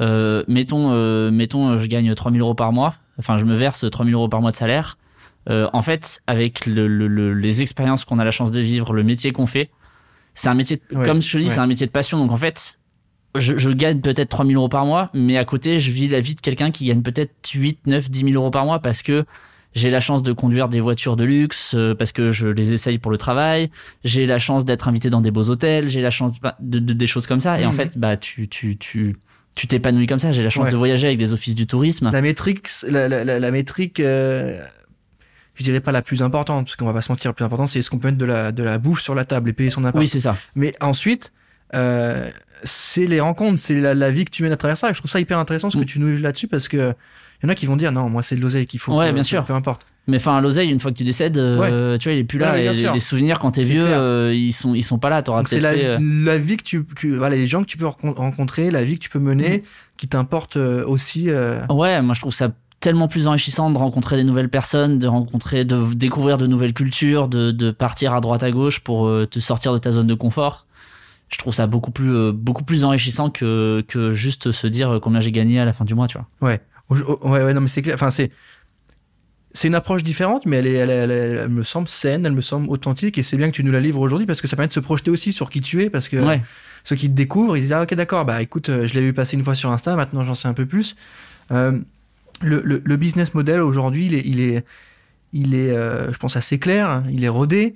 Speaker 2: euh, mettons, euh, mettons, euh, je gagne 3000 euros par mois. Enfin, je me verse 3000 euros par mois de salaire. Euh, en fait, avec le, le- le- les expériences qu'on a la chance de vivre, le métier qu'on fait, c'est un métier, de-
Speaker 1: Ouais,
Speaker 2: comme je te dis,
Speaker 1: ouais.
Speaker 2: c'est un métier de passion. Donc, en fait, je, je gagne peut-être 3000 euros par mois, mais à côté, je vis la vie de quelqu'un qui gagne peut-être 8, 9, 10 000 euros par mois parce que j'ai la chance de conduire des voitures de luxe euh, parce que je les essaye pour le travail. J'ai la chance d'être invité dans des beaux hôtels. J'ai la chance bah, de, de- des choses comme ça. Et en
Speaker 1: Mhm.
Speaker 2: fait, bah, tu, tu, tu, tu t'épanouis comme ça. J'ai la chance
Speaker 1: Ouais.
Speaker 2: de voyager avec des offices du tourisme.
Speaker 1: La métrique, la, la, la, la métrique, euh, je dirais pas la plus importante, parce qu'on va pas se mentir, la plus importante, c'est est-ce qu'on peut mettre de la, de la bouffe sur la table et payer son appart.
Speaker 2: Oui, c'est ça.
Speaker 1: Mais ensuite, euh, c'est les rencontres, c'est la, vie que tu mènes à travers ça. Et je trouve ça hyper intéressant ce que mm. tu nous dis là-dessus parce que il y en a qui vont dire non, moi c'est de l'oseille qu'il faut.
Speaker 2: Ouais, bien sûr.
Speaker 1: Peu importe.
Speaker 2: Mais enfin, l'oseille, une fois que tu décèdes, euh, tu vois, il est plus là. et les, souvenirs quand t'es vieux, euh, ils sont, ils sont pas là.
Speaker 1: C'est la, euh, la, vie que tu, voilà, les gens que tu peux rencontrer, la vie que tu peux mener, mm. qui t'importe aussi.
Speaker 2: Ouais, moi je trouve ça tellement plus enrichissant de rencontrer des nouvelles personnes, de rencontrer, de découvrir de nouvelles cultures, de, de partir à droite à gauche pour te sortir de ta zone de confort. Je trouve ça beaucoup plus, beaucoup plus enrichissant que, que juste se dire combien j'ai gagné à la fin du mois, tu vois.
Speaker 1: Ouais. Ouais, ouais, non, mais c'est clair. Enfin, c'est c'est une approche différente, mais elle, est, elle, me semble saine, elle me semble authentique, et c'est bien que tu nous la livres aujourd'hui parce que ça permet de se projeter aussi sur qui tu es, parce que ceux qui te découvrent, ils disent ah ok d'accord, bah écoute, euh, je l'ai vu passer une fois sur Insta, maintenant j'en sais un peu plus. Euh, le, le, business model aujourd'hui, il est, il est, il est euh, je pense assez clair, hein, il est rodé.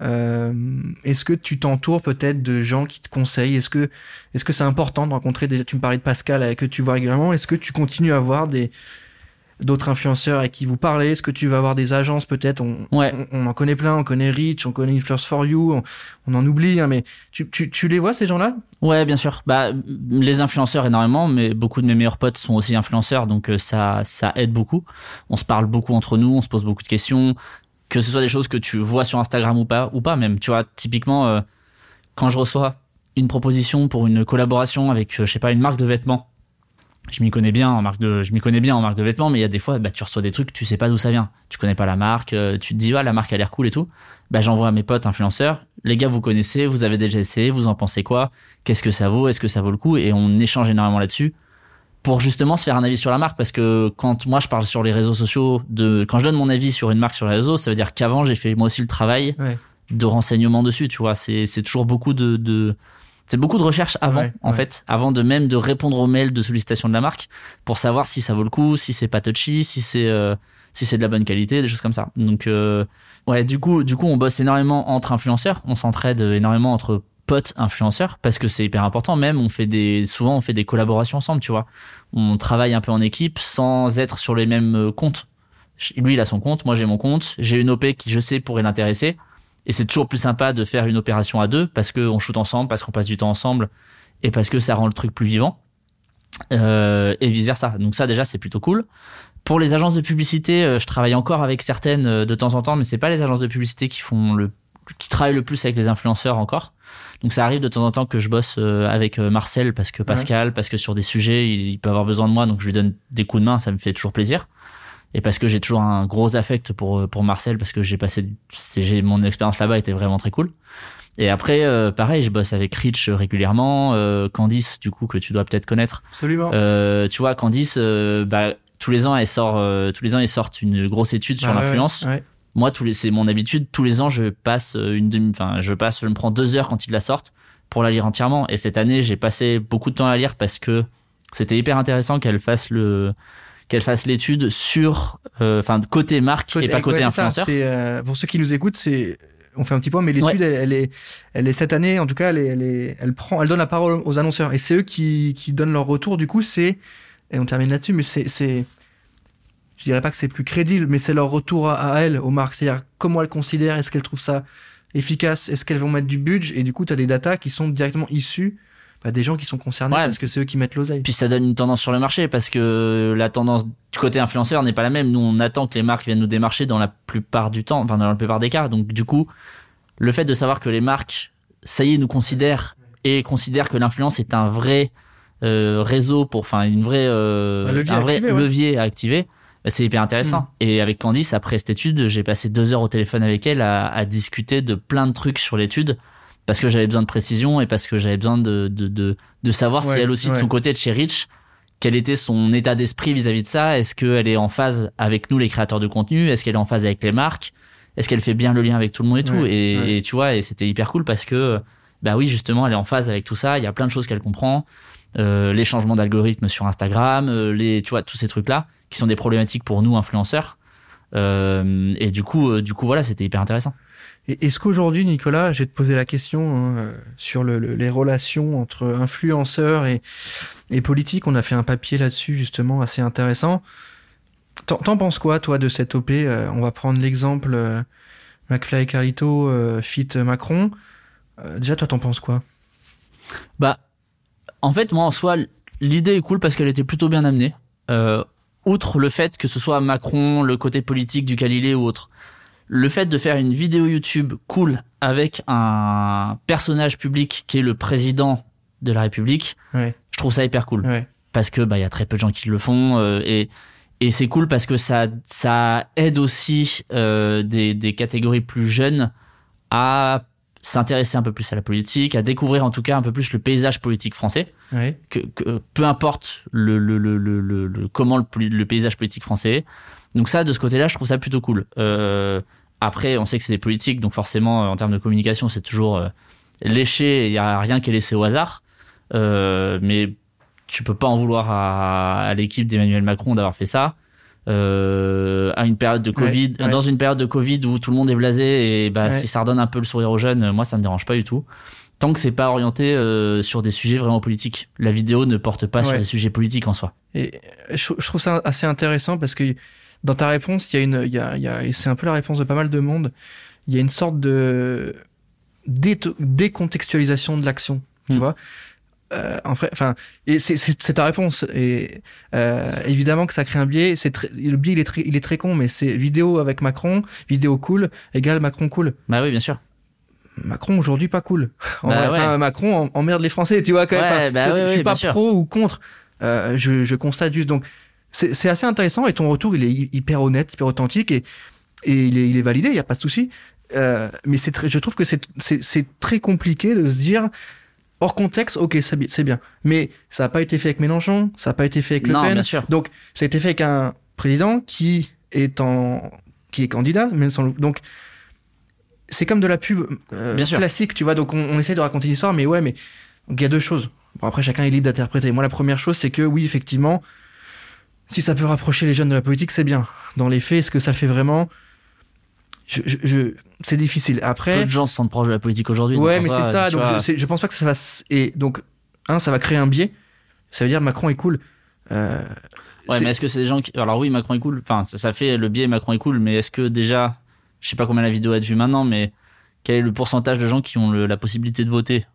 Speaker 1: Est-ce que tu t'entoures peut-être de gens qui te conseillent? Est-ce que, est-ce que c'est important de rencontrer des, tu me parlais de Pascal que tu vois régulièrement. Est-ce que tu continues à voir des, d'autres influenceurs avec qui vous parlez? Est-ce que tu vas avoir des agences peut-être? On, on, en connaît plein, on connaît Rich, on connaît Influence for You, on, en oublie, hein, mais tu, tu, tu, les vois ces gens-là?
Speaker 2: Ouais, bien sûr. Bah, les influenceurs énormément, mais beaucoup de mes meilleurs potes sont aussi influenceurs, donc euh, ça, ça aide beaucoup. On se parle beaucoup entre nous, on se pose beaucoup de questions, que ce soit des choses que tu vois sur Instagram ou pas, ou pas même. Tu vois, typiquement, euh, quand je reçois une proposition pour une collaboration avec, euh, je sais pas, une marque de vêtements je m'y connais bien en marque de vêtements mais il y a des fois bah, tu reçois des trucs tu sais pas d'où ça vient. Tu connais pas la marque euh, tu te dis ah la marque a l'air cool et tout. Bah j'envoie à mes potes influenceurs. Les gars vous connaissez vous avez déjà essayé vous en pensez quoi? Qu'est-ce que ça vaut? Est-ce que ça vaut le coup? Et on échange énormément là-dessus pour justement se faire un avis sur la marque parce que quand moi je parle sur les réseaux sociaux de quand je donne mon avis sur une marque sur les réseaux ça veut dire qu'avant j'ai fait moi aussi le travail de renseignement dessus tu vois. C'est c'est toujours beaucoup de, de c'est beaucoup de recherches avant, en fait, avant de même de répondre aux mails de sollicitation de la marque pour savoir si ça vaut le coup, si c'est pas touchy, si c'est euh, si c'est de la bonne qualité, des choses comme ça. Donc euh, ouais, du coup, du coup, on bosse énormément entre influenceurs, on s'entraide énormément entre potes influenceurs parce que c'est hyper important. Même on fait des souvent on fait des collaborations ensemble, tu vois. On travaille un peu en équipe sans être sur les mêmes euh, comptes. Lui, il a son compte, moi j'ai mon compte. J'ai une OP qui je sais pourrait l'intéresser et c'est toujours plus sympa de faire une opération à deux parce qu'on shoot ensemble, parce qu'on passe du temps ensemble et parce que ça rend le truc plus vivant. Euh, et vice versa. Donc ça déjà c'est plutôt cool. Pour les agences de publicité, euh, je travaille encore avec certaines de temps en temps, mais c'est pas les agences de publicité qui font le qui travaillent le plus avec les influenceurs encore. Donc ça arrive de temps en temps que je bosse avec Marcel parce que Pascal, parce que sur des sujets il peut avoir besoin de moi, donc je lui donne des coups de main, ça me fait toujours plaisir. Et parce que j'ai toujours un gros affect pour pour Marcel parce que j'ai passé j'ai mon expérience là-bas était vraiment très cool. Et après euh, pareil je bosse avec Rich régulièrement euh, Candice du coup que tu dois peut-être connaître.
Speaker 1: Absolument.
Speaker 2: Euh, tu vois Candice euh, bah tous les ans elle sort euh, tous les ans ils sortent une grosse étude sur l'influence moi tous les c'est mon habitude tous les ans je passe une demi enfin je passe je me prends deux heures quand ils la sortent pour la lire entièrement et cette année j'ai passé beaucoup de temps à la lire parce que c'était hyper intéressant qu'elle fasse le qu'elle fasse l'étude sur, euh, enfin, côté marque et pas côté influenceur.
Speaker 1: Euh, pour ceux qui nous écoutent, c'est on fait un petit point, mais l'étude, elle, est, elle est cette année, en tout cas, elle, elle, elle prend, elle donne la parole aux annonceurs, et c'est eux qui, qui donnent leur retour. Du coup, c'est, et on termine là-dessus, mais c'est, c'est, je dirais pas que c'est plus crédible, mais c'est leur retour à, à elles, aux marques, c'est-à-dire comment elles considèrent, est-ce qu'elles trouvent ça efficace, est-ce qu'elles vont mettre du budget, et du coup, tu as des datas qui sont directement issues bah, des gens qui sont concernés parce que c'est eux qui mettent l'oseille.
Speaker 2: Puis ça donne une tendance sur le marché parce que la tendance du côté influenceur n'est pas la même. Nous, on attend que les marques viennent nous démarcher dans la plupart du temps, enfin dans la plupart des cas. Donc du coup, le fait de savoir que les marques, ça y est, nous considèrent et considèrent que l'influence est un vrai euh, réseau pour, enfin une vraie, euh, un levier, un vrai levier à activer. Bah, c'est hyper intéressant. Mm. Et avec Candice, après cette étude, j'ai passé deux heures au téléphone avec elle à, à discuter de plein de trucs sur l'étude parce que j'avais besoin de précision et parce que j'avais besoin de, de, de, de savoir si elle aussi de son côté de chez Rich quel était son état d'esprit vis-à-vis de ça. Est-ce qu'elle est en phase avec nous les créateurs de contenu? Est-ce qu'elle est en phase avec les marques? Est-ce qu'elle fait bien le lien avec tout le monde et tout? Et, tu vois et c'était hyper cool parce que bah oui justement elle est en phase avec tout ça. Il y a plein de choses qu'elle comprend. Euh, les changements d'algorithme sur Instagram euh, les tu vois tous ces trucs là qui sont des problématiques pour nous influenceurs euh, et du coup euh, du coup voilà c'était hyper intéressant
Speaker 1: est-ce qu'aujourd'hui, Nicolas, je vais te poser la question hein, euh, sur le, les relations entre influenceurs et, et politiques. On a fait un papier là-dessus, justement, assez intéressant. T'en penses quoi, toi, de cette OP euh, On va prendre l'exemple euh, McFly et Carlito fit Macron. déjà, toi, t'en penses quoi?
Speaker 2: Bah, En fait, moi, en soi, l'idée est cool parce qu'elle était plutôt bien amenée. Outre le fait que ce soit Macron, le côté politique du Galilée ou autre, le fait de faire une vidéo YouTube cool avec un personnage public qui est le président de la République, je trouve ça hyper cool. Parce que bah il y a très peu de gens qui le font euh, et et c'est cool parce que ça ça aide aussi euh, des, des catégories plus jeunes à s'intéresser un peu plus à la politique, à découvrir en tout cas un peu plus le paysage politique français. Que, peu importe le, le, le, le comment le, paysage politique français. Donc ça, de ce côté-là, je trouve ça plutôt cool. Euh, après, on sait que c'est des politiques, donc forcément, en termes de communication, c'est toujours euh, léché. Il n'y a rien qui est laissé au hasard. Euh, mais tu peux pas en vouloir à, à l'équipe d'Emmanuel Macron d'avoir fait ça euh, à une période de Covid, dans une période de Covid où tout le monde est blasé et bah si ça redonne un peu le sourire aux jeunes, moi ça me dérange pas du tout. Tant que c'est pas orienté euh, sur des sujets vraiment politiques. La vidéo ne porte pas sur des sujets politiques en soi.
Speaker 1: Et je, trouve ça assez intéressant parce que dans ta réponse, il y a une, il y a, y a et c'est un peu la réponse de pas mal de monde. Il y a une sorte de décontextualisation de l'action. Tu hmm. vois, euh, en enfin, et c'est ta réponse. Et euh, évidemment que ça crée un biais. C'est le biais, il est très, il est très con, mais c'est vidéo avec Macron, vidéo cool égale Macron cool.
Speaker 2: Bah oui, bien sûr.
Speaker 1: Macron aujourd'hui pas cool. Bah Macron emmerde les Français, tu vois quand même. Bah je suis pas pro ou contre. Euh, je, je, constate juste. Donc c'est assez intéressant et ton retour il est hyper honnête, hyper authentique et, et il, est, il est validé, il y a pas de souci. Euh, mais c'est je trouve que c'est très compliqué de se dire hors contexte, ok, c'est bien. Mais ça n'a pas été fait avec Mélenchon, ça n'a pas été fait avec Le
Speaker 2: non,
Speaker 1: Pen.
Speaker 2: Bien sûr.
Speaker 1: Donc, ça a été fait avec un président qui est en, qui est candidat, même sans, donc, c'est comme de la pub euh, classique, tu vois. Donc, on, on essaie de raconter une histoire, mais ouais, mais il y a deux choses. Bon, après, chacun est libre d'interpréter. Moi, la première chose, c'est que oui, effectivement, si ça peut rapprocher les jeunes de la politique, c'est bien. Dans les faits, est-ce que ça fait vraiment je, je, c'est difficile. Après,
Speaker 2: peu de gens se sentent proches de la politique aujourd'hui.
Speaker 1: Ouais, mais c'est ça. Donc je, je, pense pas que ça va. Et donc, un, ça va créer un biais. Ça veut dire Macron est cool. Euh,
Speaker 2: ouais, mais est-ce que c'est des gens qui. Alors oui, Macron est cool. Enfin, ça, ça fait le biais Macron est cool, mais est-ce que déjà, je sais pas combien la vidéo a vue maintenant, mais quel est le pourcentage de gens qui ont la possibilité de voter?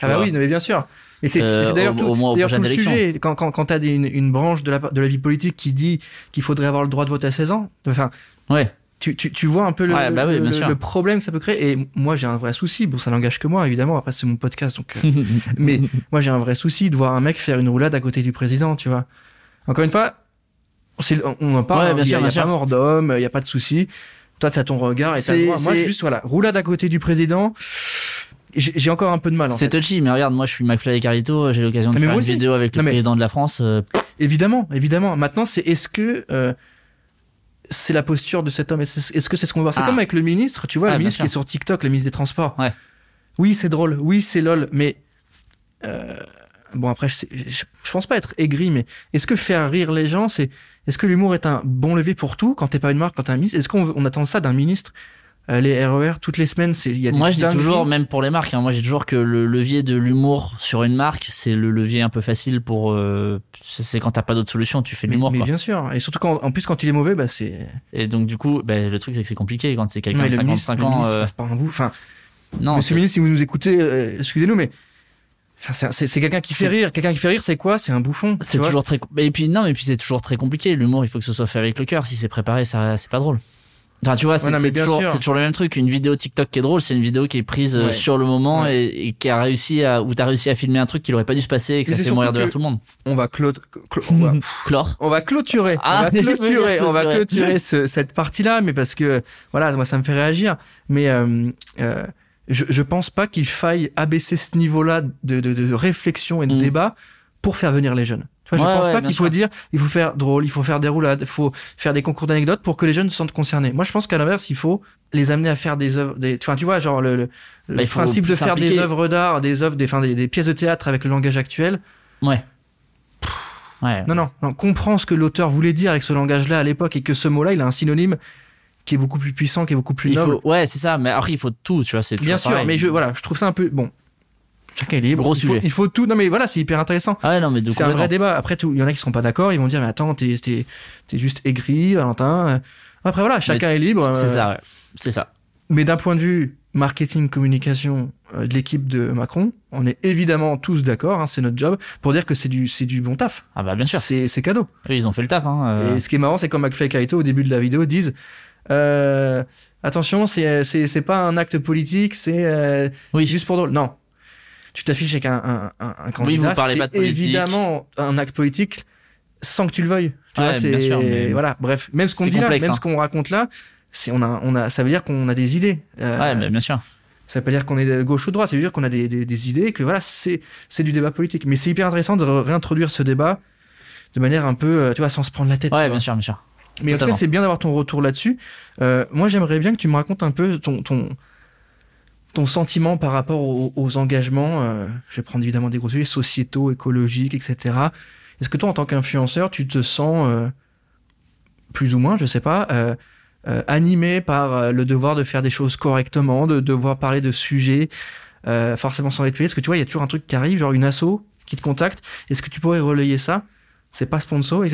Speaker 1: Ah bah oui, mais bien sûr. Et c'est euh, d'ailleurs tout, au, tout le sujet. Quand, quand, quand tu as une, une, branche de la, de la vie politique qui dit qu'il faudrait avoir le droit de voter à 16 ans, enfin,
Speaker 2: ouais
Speaker 1: tu, tu, tu vois un peu le,
Speaker 2: bah
Speaker 1: le, problème que ça peut créer. Et moi, j'ai un vrai souci. Bon, ça n'engage que moi, évidemment. Après, c'est mon podcast, donc. Euh, mais moi, j'ai un vrai souci de voir un mec faire une roulade à côté du président, tu vois. Encore une fois, on en parle. il n'y a, pas mort d'homme, il n'y a pas de souci. Toi, tu as ton regard et t'as moi. Moi, juste, voilà, roulade à côté du président. J'ai encore un peu de mal.
Speaker 2: C'est touchy, mais regarde, moi, je suis McFly et Carlito. J'ai l'occasion de faire une vidéo avec le président de la France. Euh,
Speaker 1: évidemment, évidemment. Maintenant, c'est est-ce que euh, c'est la posture de cet homme. Est-ce que c'est ce qu'on va voir C'est ah. comme avec le ministre, tu vois, le ministre qui est sur TikTok, le ministre des Transports.
Speaker 2: Ouais.
Speaker 1: Oui, c'est drôle. Oui, c'est lol. Mais euh, bon, après, je, je, pense pas être aigri, mais est-ce que faire rire les gens, c'est est-ce que l'humour est un bon levier pour tout quand t'es pas une marque, quand t'es un ministre? Est-ce qu'on attend ça d'un ministre les RER toutes les semaines c'est il y a
Speaker 2: moi je dis toujours même pour les marques hein, moi j'ai toujours que le levier de l'humour sur une marque c'est le levier un peu facile pour euh, c'est quand t'as pas d'autre solution tu fais de l'humour
Speaker 1: mais, bien sûr et surtout quand en plus quand il est mauvais bah c'est
Speaker 2: et donc du coup bah, le truc c'est que c'est compliqué quand c'est quelqu'un de 55 ans
Speaker 1: euh... passe par un bout enfin non monsieur le ministre si vous nous écoutez euh, excusez-nous mais Enfin, c'est quelqu'un qui fait rire. Quelqu'un qui fait rire, c'est quoi? C'est un bouffon.
Speaker 2: C'est toujours très. Et puis non, et puis c'est toujours très compliqué. L'humour, il faut que ce soit fait avec le cœur. Si c'est préparé, ça, c'est pas drôle. Enfin, tu vois, c'est toujours, toujours, le même truc. Une vidéo TikTok qui est drôle, c'est une vidéo qui est prise euh, sur le moment et, qui a réussi à, où t'as réussi à filmer un truc qui aurait pas dû se passer et que ça fait mourir de rire tout le monde.
Speaker 1: On va clo on va,
Speaker 2: Clore.
Speaker 1: On va clôturer. on va clôturer. on va clôturer cette partie-là, mais parce que, voilà, moi, ça me fait réagir. Mais, euh, euh, je, je pense pas qu'il faille abaisser ce niveau-là de, de, de, réflexion et de mm. débat pour faire venir les jeunes. Tu vois, je pense pas qu'il faut dire, il faut faire drôle, il faut faire des roulades, il faut faire des concours d'anecdotes pour que les jeunes se sentent concernés. Moi, je pense qu'à l'inverse, il faut les amener à faire des œuvres, des, enfin, tu vois, genre le, le, bah, principe de faire des œuvres d'art, des œuvres, des, enfin, des, des, pièces de théâtre avec le langage actuel.
Speaker 2: Ouais.
Speaker 1: Ouais. Non, non, non, comprends ce que l'auteur voulait dire avec ce langage-là à l'époque et que ce mot-là, il a un synonyme qui est beaucoup plus puissant, qui est beaucoup plus noble.
Speaker 2: ouais, c'est ça. Mais après, il faut tout, tu vois. C'est
Speaker 1: bien sûr. Mais je, voilà, je trouve ça un peu bon. Chacun est libre.
Speaker 2: Gros
Speaker 1: il,
Speaker 2: sujet.
Speaker 1: Faut, il faut tout. Non, mais voilà, c'est hyper intéressant.
Speaker 2: Ah non, mais
Speaker 1: c'est un vrai débat. Après, il y en a qui seront pas d'accord. Ils vont dire, mais attends, t'es, t'es, t'es juste aigri, Valentin. Après, voilà, chacun est libre.
Speaker 2: C'est ça, ouais. C'est ça.
Speaker 1: Mais d'un point de vue marketing, communication euh, de l'équipe de Macron, on est évidemment tous d'accord, hein, c'est notre job, pour dire que c'est du, c'est du bon taf.
Speaker 2: Ah bah bien sûr.
Speaker 1: C'est, cadeau.
Speaker 2: ils ont fait le taf. Hein, euh.
Speaker 1: Et ce qui est marrant, c'est quand McFly et Kaito, au début de la vidéo, disent euh, attention, c'est, c'est, pas un acte politique, c'est oui. juste pour drôle. Non. Tu t'affiches avec un, un, un, candidat, c'est évidemment un acte politique sans que tu le veuilles. Tu vois, c'est, bien sûr, voilà, bref, même ce qu'on dit là, même ce hein. qu'on raconte là, c'est on a on a ça veut dire qu'on a des idées.
Speaker 2: Euh, ouais, bien sûr.
Speaker 1: Ça veut pas dire qu'on est de gauche ou droite, ça veut dire qu'on a des, des, idées, que voilà, c'est c'est du débat politique. Mais c'est hyper intéressant de réintroduire ce débat de manière un peu, euh, tu vois, sans se prendre la tête.
Speaker 2: Ouais, bien sûr, bien sûr.
Speaker 1: Mais en tout cas, c'est bien d'avoir ton retour là-dessus. Euh, moi, j'aimerais bien que tu me racontes un peu ton ton ton sentiment par rapport aux, engagements. je vais prendre évidemment des gros sujets sociétaux, écologiques, etc. Est-ce que toi, en tant qu'influenceur, tu te sens plus ou moins, je sais pas, euh, animé par euh, le devoir de faire des choses correctement, de devoir parler de sujets euh, forcément sans être payé? Parce que tu vois, il y a toujours un truc qui arrive, genre une asso qui te contacte. Est-ce que tu pourrais relayer ça? C'est pas sponsor.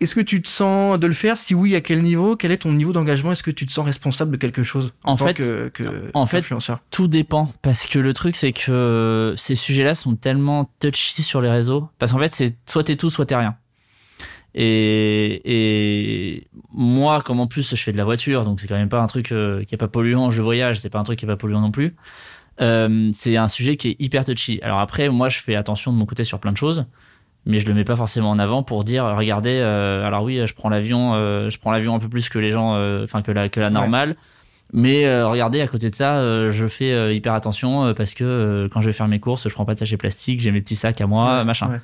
Speaker 1: Est-ce que tu te sens de le faire? Si oui, à quel niveau? Quel est ton niveau d'engagement? Est-ce que tu te sens responsable de quelque chose
Speaker 2: en, fait, que, en fait, tout dépend. Parce que le truc c'est que ces sujets-là sont tellement touchy sur les réseaux. Parce qu'en fait c'est soit t'es tout, soit t'es rien. Et, et, moi, comme en plus je fais de la voiture, donc c'est quand même pas un truc euh, qui est pas polluant, je voyage, c'est pas un truc qui est pas polluant non plus. Euh, c'est un sujet qui est hyper touchy. Alors après, moi, je fais attention de mon côté sur plein de choses, mais je le mets pas forcément en avant pour dire, regardez, euh, alors oui, je prends l'avion, euh, je prends l'avion un peu plus que les gens, euh, enfin que la que la normale. Mais regardez, à côté de ça, je fais hyper attention parce que quand je vais faire mes courses, je prends pas de sachets plastique, j'ai mes petits sacs à moi, machin.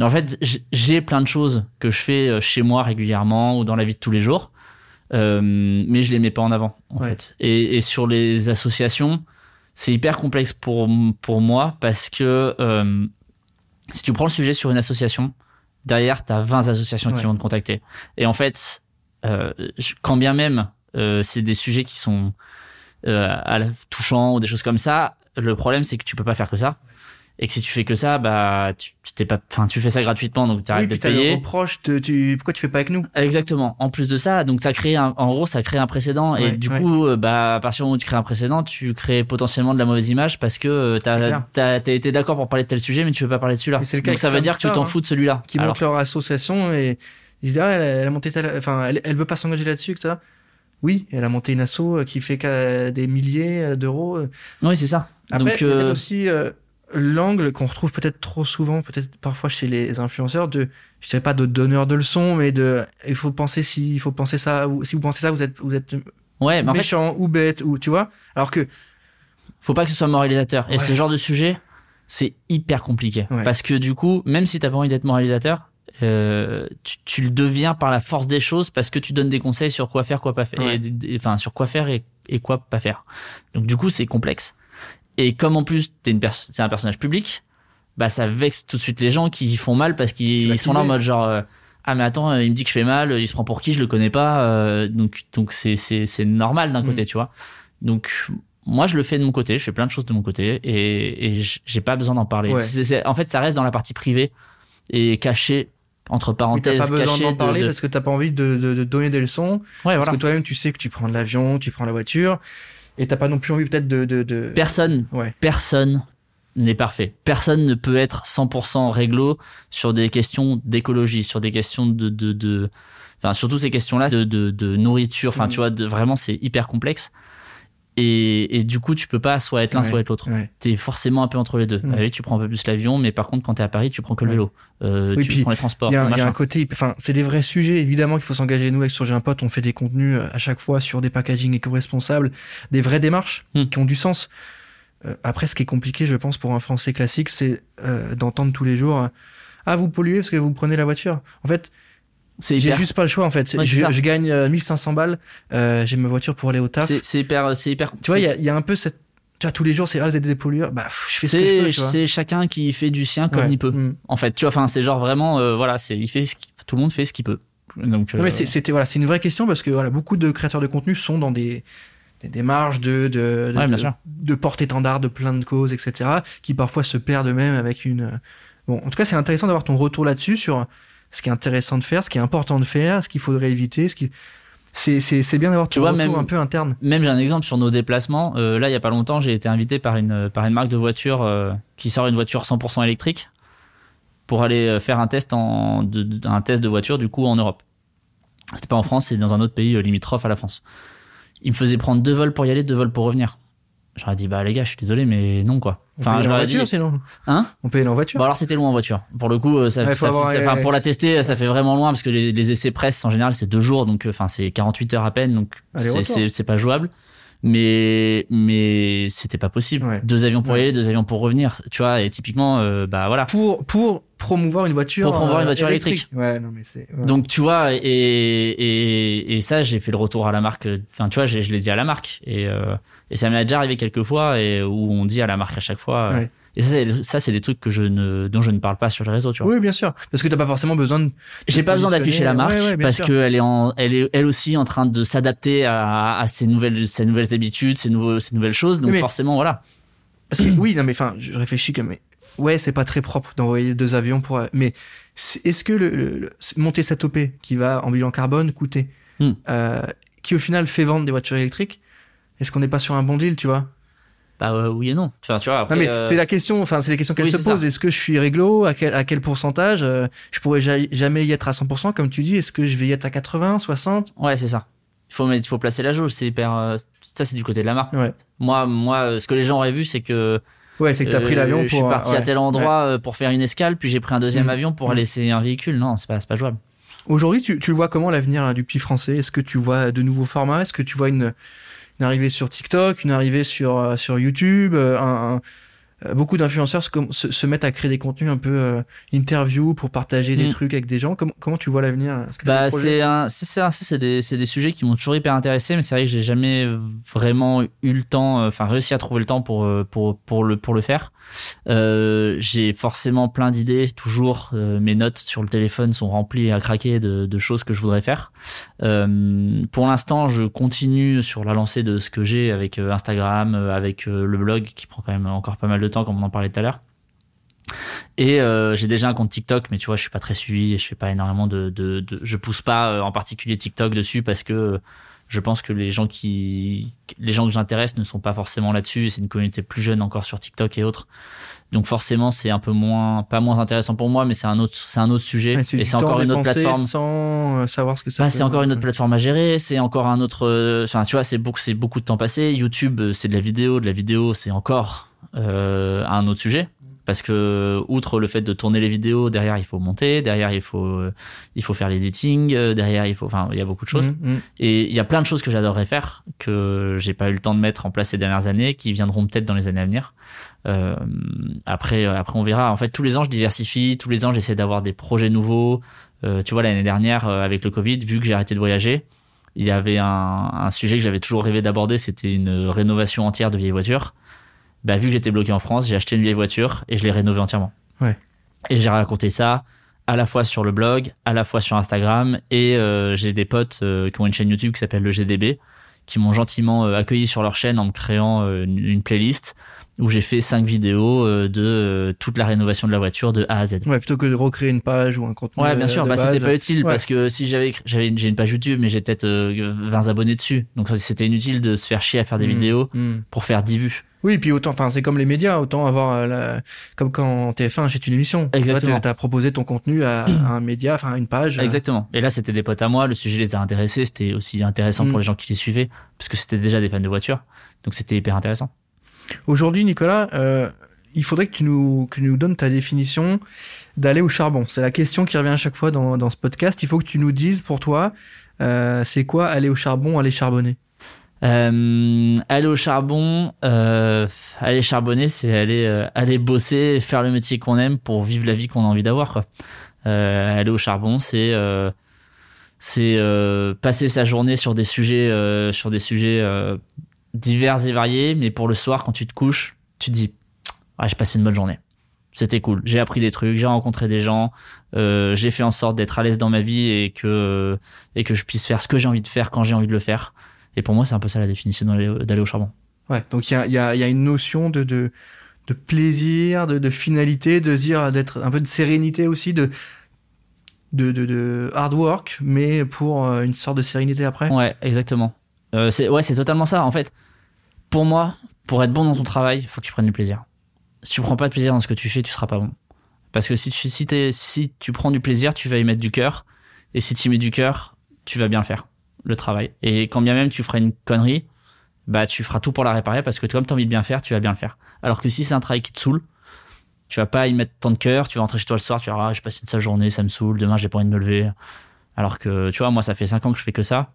Speaker 2: En fait, j'ai plein de choses que je fais euh, chez moi régulièrement ou dans la vie de tous les jours, euh, mais je les mets pas en avant. En fait. Et, sur les associations, c'est hyper complexe pour, pour moi parce que euh, si tu prends le sujet sur une association, derrière, tu as 20 associations qui vont te contacter. Et en fait, quand bien même c'est des sujets qui sont à touchants ou des choses comme ça, le problème c'est que tu peux pas faire que ça et que si tu fais que ça bah tu t'es pas enfin tu fais ça gratuitement donc tu arrêtes oui, d'être payé
Speaker 1: reproche tu pourquoi tu fais pas avec nous?
Speaker 2: Exactement. En plus de ça donc ça crée un, en gros ça crée un précédent. Et du coup euh, bah à partir du moment où tu crées un précédent tu crées potentiellement de la mauvaise image parce que euh, t'as as, été d'accord pour parler de tel sujet mais tu veux pas parler de celui-là. Donc ça veut dire que tu t'en hein, fous de celui-là.
Speaker 1: qui montent leur association et ils disent ah, elle, a monté enfin elle, elle veut pas s'engager là-dessus que ça oui, elle a monté une asso euh, qui fait des milliers d'euros.
Speaker 2: Oui, c'est ça.
Speaker 1: Après, Donc, peut-être aussi, l'angle qu'on retrouve peut-être trop souvent, peut-être parfois chez les influenceurs, de, je sais pas, de donneur de leçons, mais de, il faut penser si, il faut penser ça, ou si vous pensez ça, vous êtes, vous êtes
Speaker 2: ouais, mais
Speaker 1: méchant ou bête, ou tu vois. Alors que.
Speaker 2: Faut pas que ce soit moralisateur. Et ce genre de sujet, c'est hyper compliqué. Parce que du coup, même si t'as pas envie d'être moralisateur, euh, tu, le deviens par la force des choses parce que tu donnes des conseils sur quoi faire, quoi pas faire, enfin sur quoi faire et, et, quoi pas faire. Donc du coup, c'est complexe. Et comme en plus t'es une c'est un personnage public, bah ça vexe tout de suite les gens qui font mal parce qu'ils sont là en mode genre euh, ah mais attends il me dit que je fais mal, il se prend pour qui, je le connais pas, euh, donc donc c'est c'est normal d'un côté mm. tu vois. Donc moi je le fais de mon côté, je fais plein de choses de mon côté et et j'ai pas besoin d'en parler. en fait ça reste dans la partie privée et caché entre parenthèses.
Speaker 1: T'as pas besoin d'en parler parce que t'as pas envie de, donner des leçons. Ouais, parce que toi-même tu sais que tu prends de l'avion, tu prends la voiture et t'as pas non plus envie peut-être de, de, de,
Speaker 2: Personne, ouais. personne n'est parfait. Personne ne peut être 100% réglo sur des questions d'écologie, sur des questions de, de, de, enfin surtout ces questions-là de, de, de nourriture. Enfin, mm. tu vois, de, vraiment c'est hyper complexe. Et, et, du coup, tu peux pas soit être l'un, soit être l'autre. Tu es forcément un peu entre les deux. Tu prends un peu plus l'avion, mais par contre, quand tu es à Paris, tu prends que le vélo. Euh, tu prends les transports.
Speaker 1: Il y, a un côté, enfin, c'est des vrais sujets. Évidemment qu'il faut s'engager. Nous, avec Sur un pote, on fait des contenus euh, à chaque fois sur des packaging éco-responsables, des vraies démarches mm. qui ont du sens. Euh, après, ce qui est compliqué, je pense, pour un Français classique, c'est euh, d'entendre tous les jours Ah, vous polluez parce que vous prenez la voiture. En fait, j'ai juste pas le choix en fait. je, je, gagne 1500 euh, balles, euh, j'ai ma voiture pour aller au taf.
Speaker 2: C'est hyper, c'est hyper.
Speaker 1: Tu vois, il y a, y a, un peu cette. Tu vois, tous les jours, c'est ah, vous êtes des pollueurs. Bah, je fais ce que je peux.
Speaker 2: C'est chacun qui fait du sien comme il peut. Mm. En fait, tu vois, enfin, c'est genre vraiment, euh, voilà, c'est, il fait ce tout le monde fait ce qu'il peut.
Speaker 1: Donc. Non, mais c'était voilà, c'est une vraie question parce que voilà, beaucoup de créateurs de contenu sont dans des des démarches de de, de, de, de porte-étendard de plein de causes, etc., qui parfois se perdent eux-mêmes avec une. Bon, en tout cas, c'est intéressant d'avoir ton retour là-dessus sur ce qui est intéressant de faire, ce qui est important de faire, ce qu'il faudrait éviter, ce qui c'est bien d'avoir tu vois même un peu interne.
Speaker 2: Même j'ai un exemple sur nos déplacements. Euh, là, il y a pas longtemps, j'ai été invité par une par une marque de voiture euh, qui sort une voiture 100% électrique pour aller euh, faire un test en de, un test de voiture du coup en Europe. C'était pas en France, c'est dans un autre pays limitrophe à la France. Il me faisait prendre deux vols pour y aller, deux vols pour revenir. J'aurais dit bah les gars, je suis désolé mais non quoi.
Speaker 1: Enfin, je en voiture dit... sinon.
Speaker 2: Hein?
Speaker 1: On peut aller en voiture.
Speaker 2: Bon alors c'était loin en voiture. Pour le coup, ça, pour la tester, ça fait vraiment loin parce que les, essais presse en général c'est deux jours donc enfin c'est 48 heures à peine donc c'est pas jouable. Mais mais c'était pas possible. Deux avions pour y aller, deux avions pour revenir. Tu vois et typiquement euh, bah voilà.
Speaker 1: Pour pour promouvoir une voiture.
Speaker 2: Pour promouvoir une voiture
Speaker 1: euh,
Speaker 2: électrique.
Speaker 1: Ouais non mais c'est.
Speaker 2: Donc tu vois et et, et ça j'ai fait le retour à la marque. Enfin tu vois je l'ai dit à la marque et euh, et ça m'est déjà arrivé quelques fois et où on dit à la marque à chaque fois. Euh, et ça, c'est des trucs que je ne, dont je ne parle pas sur les réseaux, tu vois.
Speaker 1: Oui, bien sûr. Parce que t'as pas forcément besoin de.
Speaker 2: J'ai pas besoin d'afficher la marque parce qu'elle est en, elle est elle aussi en train de s'adapter à, à ces nouvelles, ces nouvelles habitudes, ces nouveaux, ces nouvelles choses. Donc forcément, voilà.
Speaker 1: Parce que oui, non, mais enfin, je réfléchis comme, ouais, c'est pas très propre d'envoyer deux avions pour, mais est-ce que le, monter cette OP qui va en bilan carbone coûter, hmm. euh, qui au final fait vendre des voitures électriques, est-ce qu'on n'est pas sur un bon deal, tu vois?
Speaker 2: Bah euh, oui et non. Vois, tu vois après,
Speaker 1: mais euh, c'est la question. Enfin, c'est la question qu'elle se pose. Est-ce que je suis réglo? À quel, à quel pourcentage? Euh, Je pourrais jamais y être à 100%, comme tu dis. Est-ce que je vais y être à 80, 60
Speaker 2: Ouais, c'est ça. Il faut il faut placer la jauge. C'est hyper. ça, c'est du côté de la marque.
Speaker 1: Ouais.
Speaker 2: Moi, moi, ce que les gens auraient vu, c'est que.
Speaker 1: Ouais, c'est que t'as pris l'avion pour.
Speaker 2: Je suis parti à tel endroit pour faire une escale, puis j'ai pris un deuxième mm. avion pour mm. laisser un véhicule. Non, c'est pas, pas jouable.
Speaker 1: Aujourd'hui, tu, tu le vois comment l'avenir hein, du petit français? Est-ce que tu vois de nouveaux formats? Est-ce que tu vois une une arrivée sur TikTok, une arrivée sur euh, sur YouTube, euh, un, euh, beaucoup d'influenceurs se, se, mettent à créer des contenus un peu euh, interview pour partager des mm. trucs avec des gens. Comment, comment tu vois l'avenir?
Speaker 2: Bah c'est ça, c'est des, sujets qui m'ont toujours hyper intéressé, mais c'est vrai que j'ai jamais vraiment eu le temps, enfin réussi à trouver le temps pour pour pour le pour le faire. Euh, j'ai forcément plein d'idées, toujours mes notes sur le téléphone sont remplies à craquer de, de choses que je voudrais faire. Euh, pour l'instant, je continue sur la lancée de ce que j'ai avec Instagram, avec le blog qui prend quand même encore pas mal de temps, comme on en parlait tout à l'heure. Et euh, j'ai déjà un compte TikTok, mais tu vois, je suis pas très suivi et je fais pas énormément de, de, je pousse pas euh, en particulier TikTok dessus parce que je pense que les gens qui, les gens que j'intéresse ne sont pas forcément là-dessus. C'est une communauté plus jeune encore sur TikTok et autres. Donc forcément, c'est un peu moins, pas moins intéressant pour moi, mais c'est un autre, c'est un autre sujet. et c'est encore une autre plateforme.
Speaker 1: Sans euh, savoir ce que
Speaker 2: c'est. Bah, c'est encore une autre plateforme à gérer. C'est encore un autre, enfin, tu vois, c'est beaucoup, c'est beaucoup de temps passé. YouTube, c'est de la vidéo, de la vidéo, c'est encore euh, un autre sujet. Parce que outre le fait de tourner les vidéos derrière il faut monter derrière il faut euh, il faut faire l'editing euh, derrière il faut enfin il y a beaucoup de choses. Mmh, mmh. et il y a plein de choses que j'adorerais faire que j'ai pas eu le temps de mettre en place ces dernières années qui viendront peut-être dans les années à venir. Après après on verra. En fait tous les ans je diversifie. Tous les ans j'essaie d'avoir des projets nouveaux. Tu vois l'année dernière avec le covid vu que j'ai arrêté de voyager il y avait un, un sujet que j'avais toujours rêvé d'aborder. C'était une rénovation entière de vieilles voitures bah, vu que j'étais bloqué en France, j'ai acheté une vieille voiture et je l'ai rénovée entièrement.
Speaker 1: Ouais.
Speaker 2: Et j'ai raconté ça à la fois sur le blog, à la fois sur Instagram, et euh, j'ai des potes euh, qui ont une chaîne YouTube qui s'appelle le GDB, qui m'ont gentiment euh, accueilli sur leur chaîne en me créant une, playlist où j'ai fait cinq vidéos de toute la rénovation de la voiture de A à Z.
Speaker 1: Ouais, plutôt que de recréer une page ou un contenu.
Speaker 2: Ouais, bien sûr, bah c'était pas utile parce que si j'avais j'avais j'ai une page YouTube mais j'ai peut-être 20 abonnés dessus. Donc c'était inutile de se faire chier à faire des mmh. vidéos mmh. pour faire 10 vues.
Speaker 1: Oui, puis autant, enfin, c'est comme les médias, autant avoir, euh, la, comme quand TF1 achète une émission.
Speaker 2: Exactement.
Speaker 1: Tu as proposé ton contenu à, un média, enfin, une page.
Speaker 2: Exactement. Et là, c'était des potes à moi, le sujet les a intéressés, c'était aussi intéressant pour mm. les gens qui les suivaient, parce que c'était déjà des fans de voitures. Donc c'était hyper intéressant.
Speaker 1: Aujourd'hui, Nicolas, euh, il faudrait que tu nous, que nous donnes ta définition d'aller au charbon. C'est la question qui revient à chaque fois dans, dans ce podcast. Il faut que tu nous dises pour toi, euh, c'est quoi aller au charbon, aller charbonner?
Speaker 2: Euh, aller au charbon, euh, aller charbonner, c'est aller euh, aller bosser, faire le métier qu'on aime pour vivre la vie qu'on a envie d'avoir. Quoi. Euh, aller au charbon, c'est euh, c'est passer sa journée sur des sujets sur des sujets divers et variés, mais pour le soir quand tu te couches, tu te dis ouais, j'ai passé une bonne journée. C'était cool. J'ai appris des trucs, j'ai rencontré des gens, j'ai fait en sorte d'être à l'aise dans ma vie et que et que je puisse faire ce que j'ai envie de faire quand j'ai envie de le faire. Et pour moi, c'est un peu ça la définition d'aller au charbon.
Speaker 1: Ouais, donc il y a, y, a, y a, une notion de, de, de plaisir, de, de, finalité, de dire d'être un peu de sérénité aussi, de de, de, hard work, mais pour euh, une sorte de sérénité après.
Speaker 2: Ouais, exactement. Euh, c'est ouais, c'est totalement ça. En fait, pour moi, pour être bon dans ton travail, il faut que tu prennes du plaisir. Si tu prends pas de plaisir dans ce que tu fais, tu seras pas bon. Parce que si tu, si, si tu prends du plaisir, tu vas y mettre du cœur. Et si tu y mets du cœur, tu vas bien le faire, le travail. Et quand bien même tu feras une connerie, bah tu feras tout pour la réparer parce que comme tu as envie de bien faire, tu vas bien le faire. Alors que si c'est un travail qui te saoule, tu vas pas y mettre tant de cœur, tu vas rentrer chez toi le soir, tu vas ah, j'ai passé une sale journée, ça me saoule, demain j'ai pas envie de me lever. Alors que, tu vois, moi, ça fait 5 ans que je fais que ça.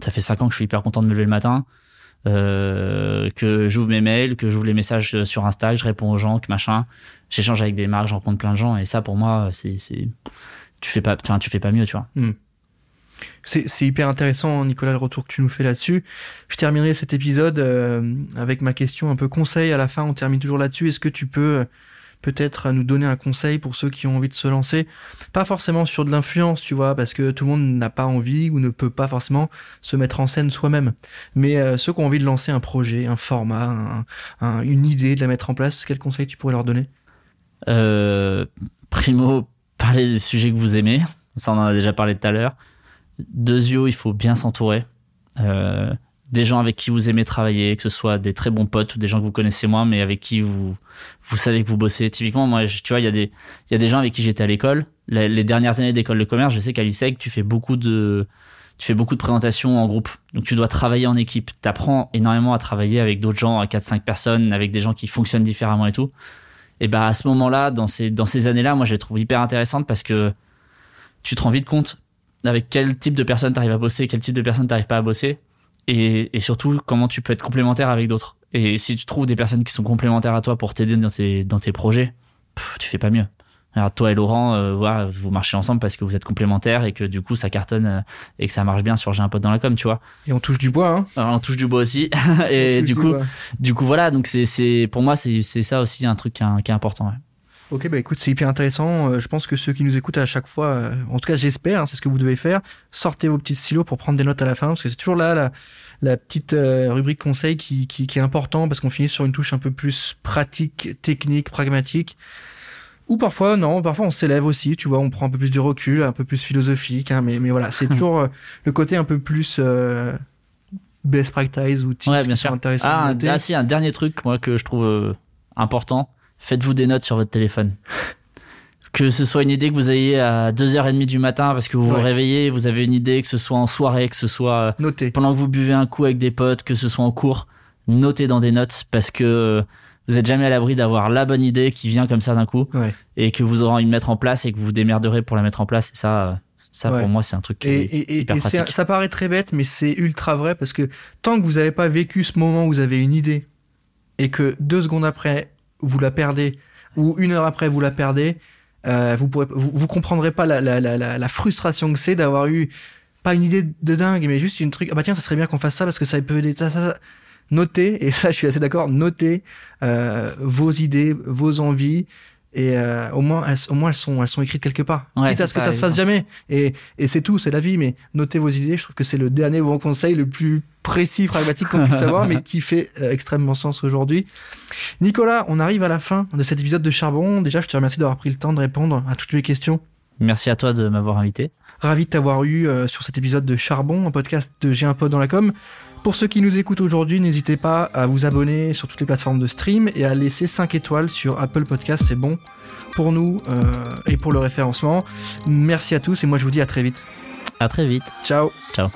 Speaker 2: Ça fait 5 ans que je suis hyper content de me lever le matin, euh, que j'ouvre mes mails, que j'ouvre les messages sur Insta, que je réponds aux gens, que machin. J'échange avec des marques, je rencontre plein de gens, et ça, pour moi, c'est, tu fais pas, tu fais pas mieux, tu vois.
Speaker 1: Hmm. C'est hyper intéressant, Nicolas, le retour que tu nous fais là-dessus. Je terminerai cet épisode euh, avec ma question un peu conseil à la fin. On termine toujours là-dessus. Est-ce que tu peux peut-être nous donner un conseil pour ceux qui ont envie de se lancer? Pas forcément sur de l'influence, tu vois, parce que tout le monde n'a pas envie ou ne peut pas forcément se mettre en scène soi-même. Mais euh, ceux qui ont envie de lancer un projet, un format, une idée, de la mettre en place, quel conseil tu pourrais leur donner?
Speaker 2: Euh, Primo, parlez des sujets que vous aimez. Ça, on en a déjà parlé tout à l'heure. Deuxio, il faut bien s'entourer. Euh, des gens avec qui vous aimez travailler, que ce soit des très bons potes ou des gens que vous connaissez moins, mais avec qui vous, vous savez que vous bossez. Typiquement, moi, tu vois, il y, a des, y a des gens avec qui j'étais à l'école. Les, dernières années d'école de commerce, je sais qu'à l'ISEC, tu fais beaucoup de, tu fais beaucoup de présentations en groupe. Donc, tu dois travailler en équipe. Tu apprends énormément à travailler avec d'autres gens, à 4-5 personnes, avec des gens qui fonctionnent différemment et tout. Et bah, à ce moment-là, dans ces, dans ces années-là, moi, je les trouve hyper intéressantes parce que tu te rends vite compte avec quel type de personne t'arrives à bosser, quel type de personne t'arrives pas à bosser, et, et, surtout comment tu peux être complémentaire avec d'autres. Et si tu trouves des personnes qui sont complémentaires à toi pour t'aider dans tes, dans tes projets, tu fais pas mieux. Alors toi et Laurent, euh, vous marchez ensemble parce que vous êtes complémentaires et que du coup ça cartonne euh, et que ça marche bien sur J'ai un pote dans la com, tu vois.
Speaker 1: Et on touche du bois, hein.
Speaker 2: Alors, on touche du bois aussi. et du coup, du coup voilà, donc c'est, pour moi c'est, c'est ça aussi un truc qui est, qui est important. Ouais.
Speaker 1: Ok, bah écoute, c'est hyper intéressant. Euh, je pense que ceux qui nous écoutent à chaque fois, euh, en tout cas j'espère, hein, c'est ce que vous devez faire, sortez vos petits stylos pour prendre des notes à la fin, parce que c'est toujours là la, la petite euh, rubrique conseil qui, qui, qui, est important, parce qu'on finit sur une touche un peu plus pratique, technique, pragmatique. Ou parfois, non, parfois on s'élève aussi, tu vois, on prend un peu plus de recul, un peu plus philosophique, hein, mais, mais voilà, c'est toujours le côté un peu plus best practice ou
Speaker 2: tips ouais, bien sûr. intéressant. Ah, un, ah, si, un dernier truc, moi, que je trouve important faites-vous des notes sur votre téléphone. que ce soit une idée que vous ayez à 2h30 du matin parce que vous vous réveillez, vous avez une idée, que ce soit en soirée, que ce soit
Speaker 1: euh,
Speaker 2: pendant que vous buvez un coup avec des potes, que ce soit en cours, notez dans des notes parce que euh, vous n'êtes jamais à l'abri d'avoir la bonne idée qui vient comme ça d'un coup et que vous aurez envie de mettre en place et que vous vous démerderez pour la mettre en place. Et ça, euh, ça pour moi, c'est un truc
Speaker 1: et,
Speaker 2: hyper pratique.
Speaker 1: ça paraît très bête, mais c'est ultra vrai parce que tant que vous n'avez pas vécu ce moment où vous avez une idée et que deux secondes après, vous la perdez, ou une heure après vous la perdez, euh, vous, pourrez, vous, comprendrez pas la, la, la, la frustration que c'est d'avoir eu pas une idée de dingue, mais juste une truc. Ah bah tiens, ça serait bien qu'on fasse ça parce que ça peut aider. Ça, ça, Notez, et ça je suis assez d'accord, notez euh, vos idées, vos envies, et euh, au moins elles, au moins elles sont elles sont écrites quelque part.
Speaker 2: Ouais,
Speaker 1: quitte à ce que ça se fasse jamais. Et, et c'est tout c'est la vie. Mais notez vos idées. Je trouve que c'est le dernier bon conseil le plus précis pragmatique qu'on puisse avoir mais qui fait euh, extrêmement sens aujourd'hui. Nicolas on arrive à la fin de cet épisode de Charbon. Déjà je te remercie d'avoir pris le temps de répondre à toutes mes questions.
Speaker 2: Merci à toi de m'avoir invité.
Speaker 1: Ravi de t'avoir eu euh, sur cet épisode de Charbon un podcast de J'ai un pote dans la com pour ceux qui nous écoutent aujourd'hui, n'hésitez pas à vous abonner sur toutes les plateformes de stream et à laisser 5 étoiles sur Apple Podcast, c'est bon pour nous euh, et pour le référencement. Merci à tous et moi je vous dis à très vite.
Speaker 2: À très vite.
Speaker 1: Ciao.
Speaker 2: Ciao.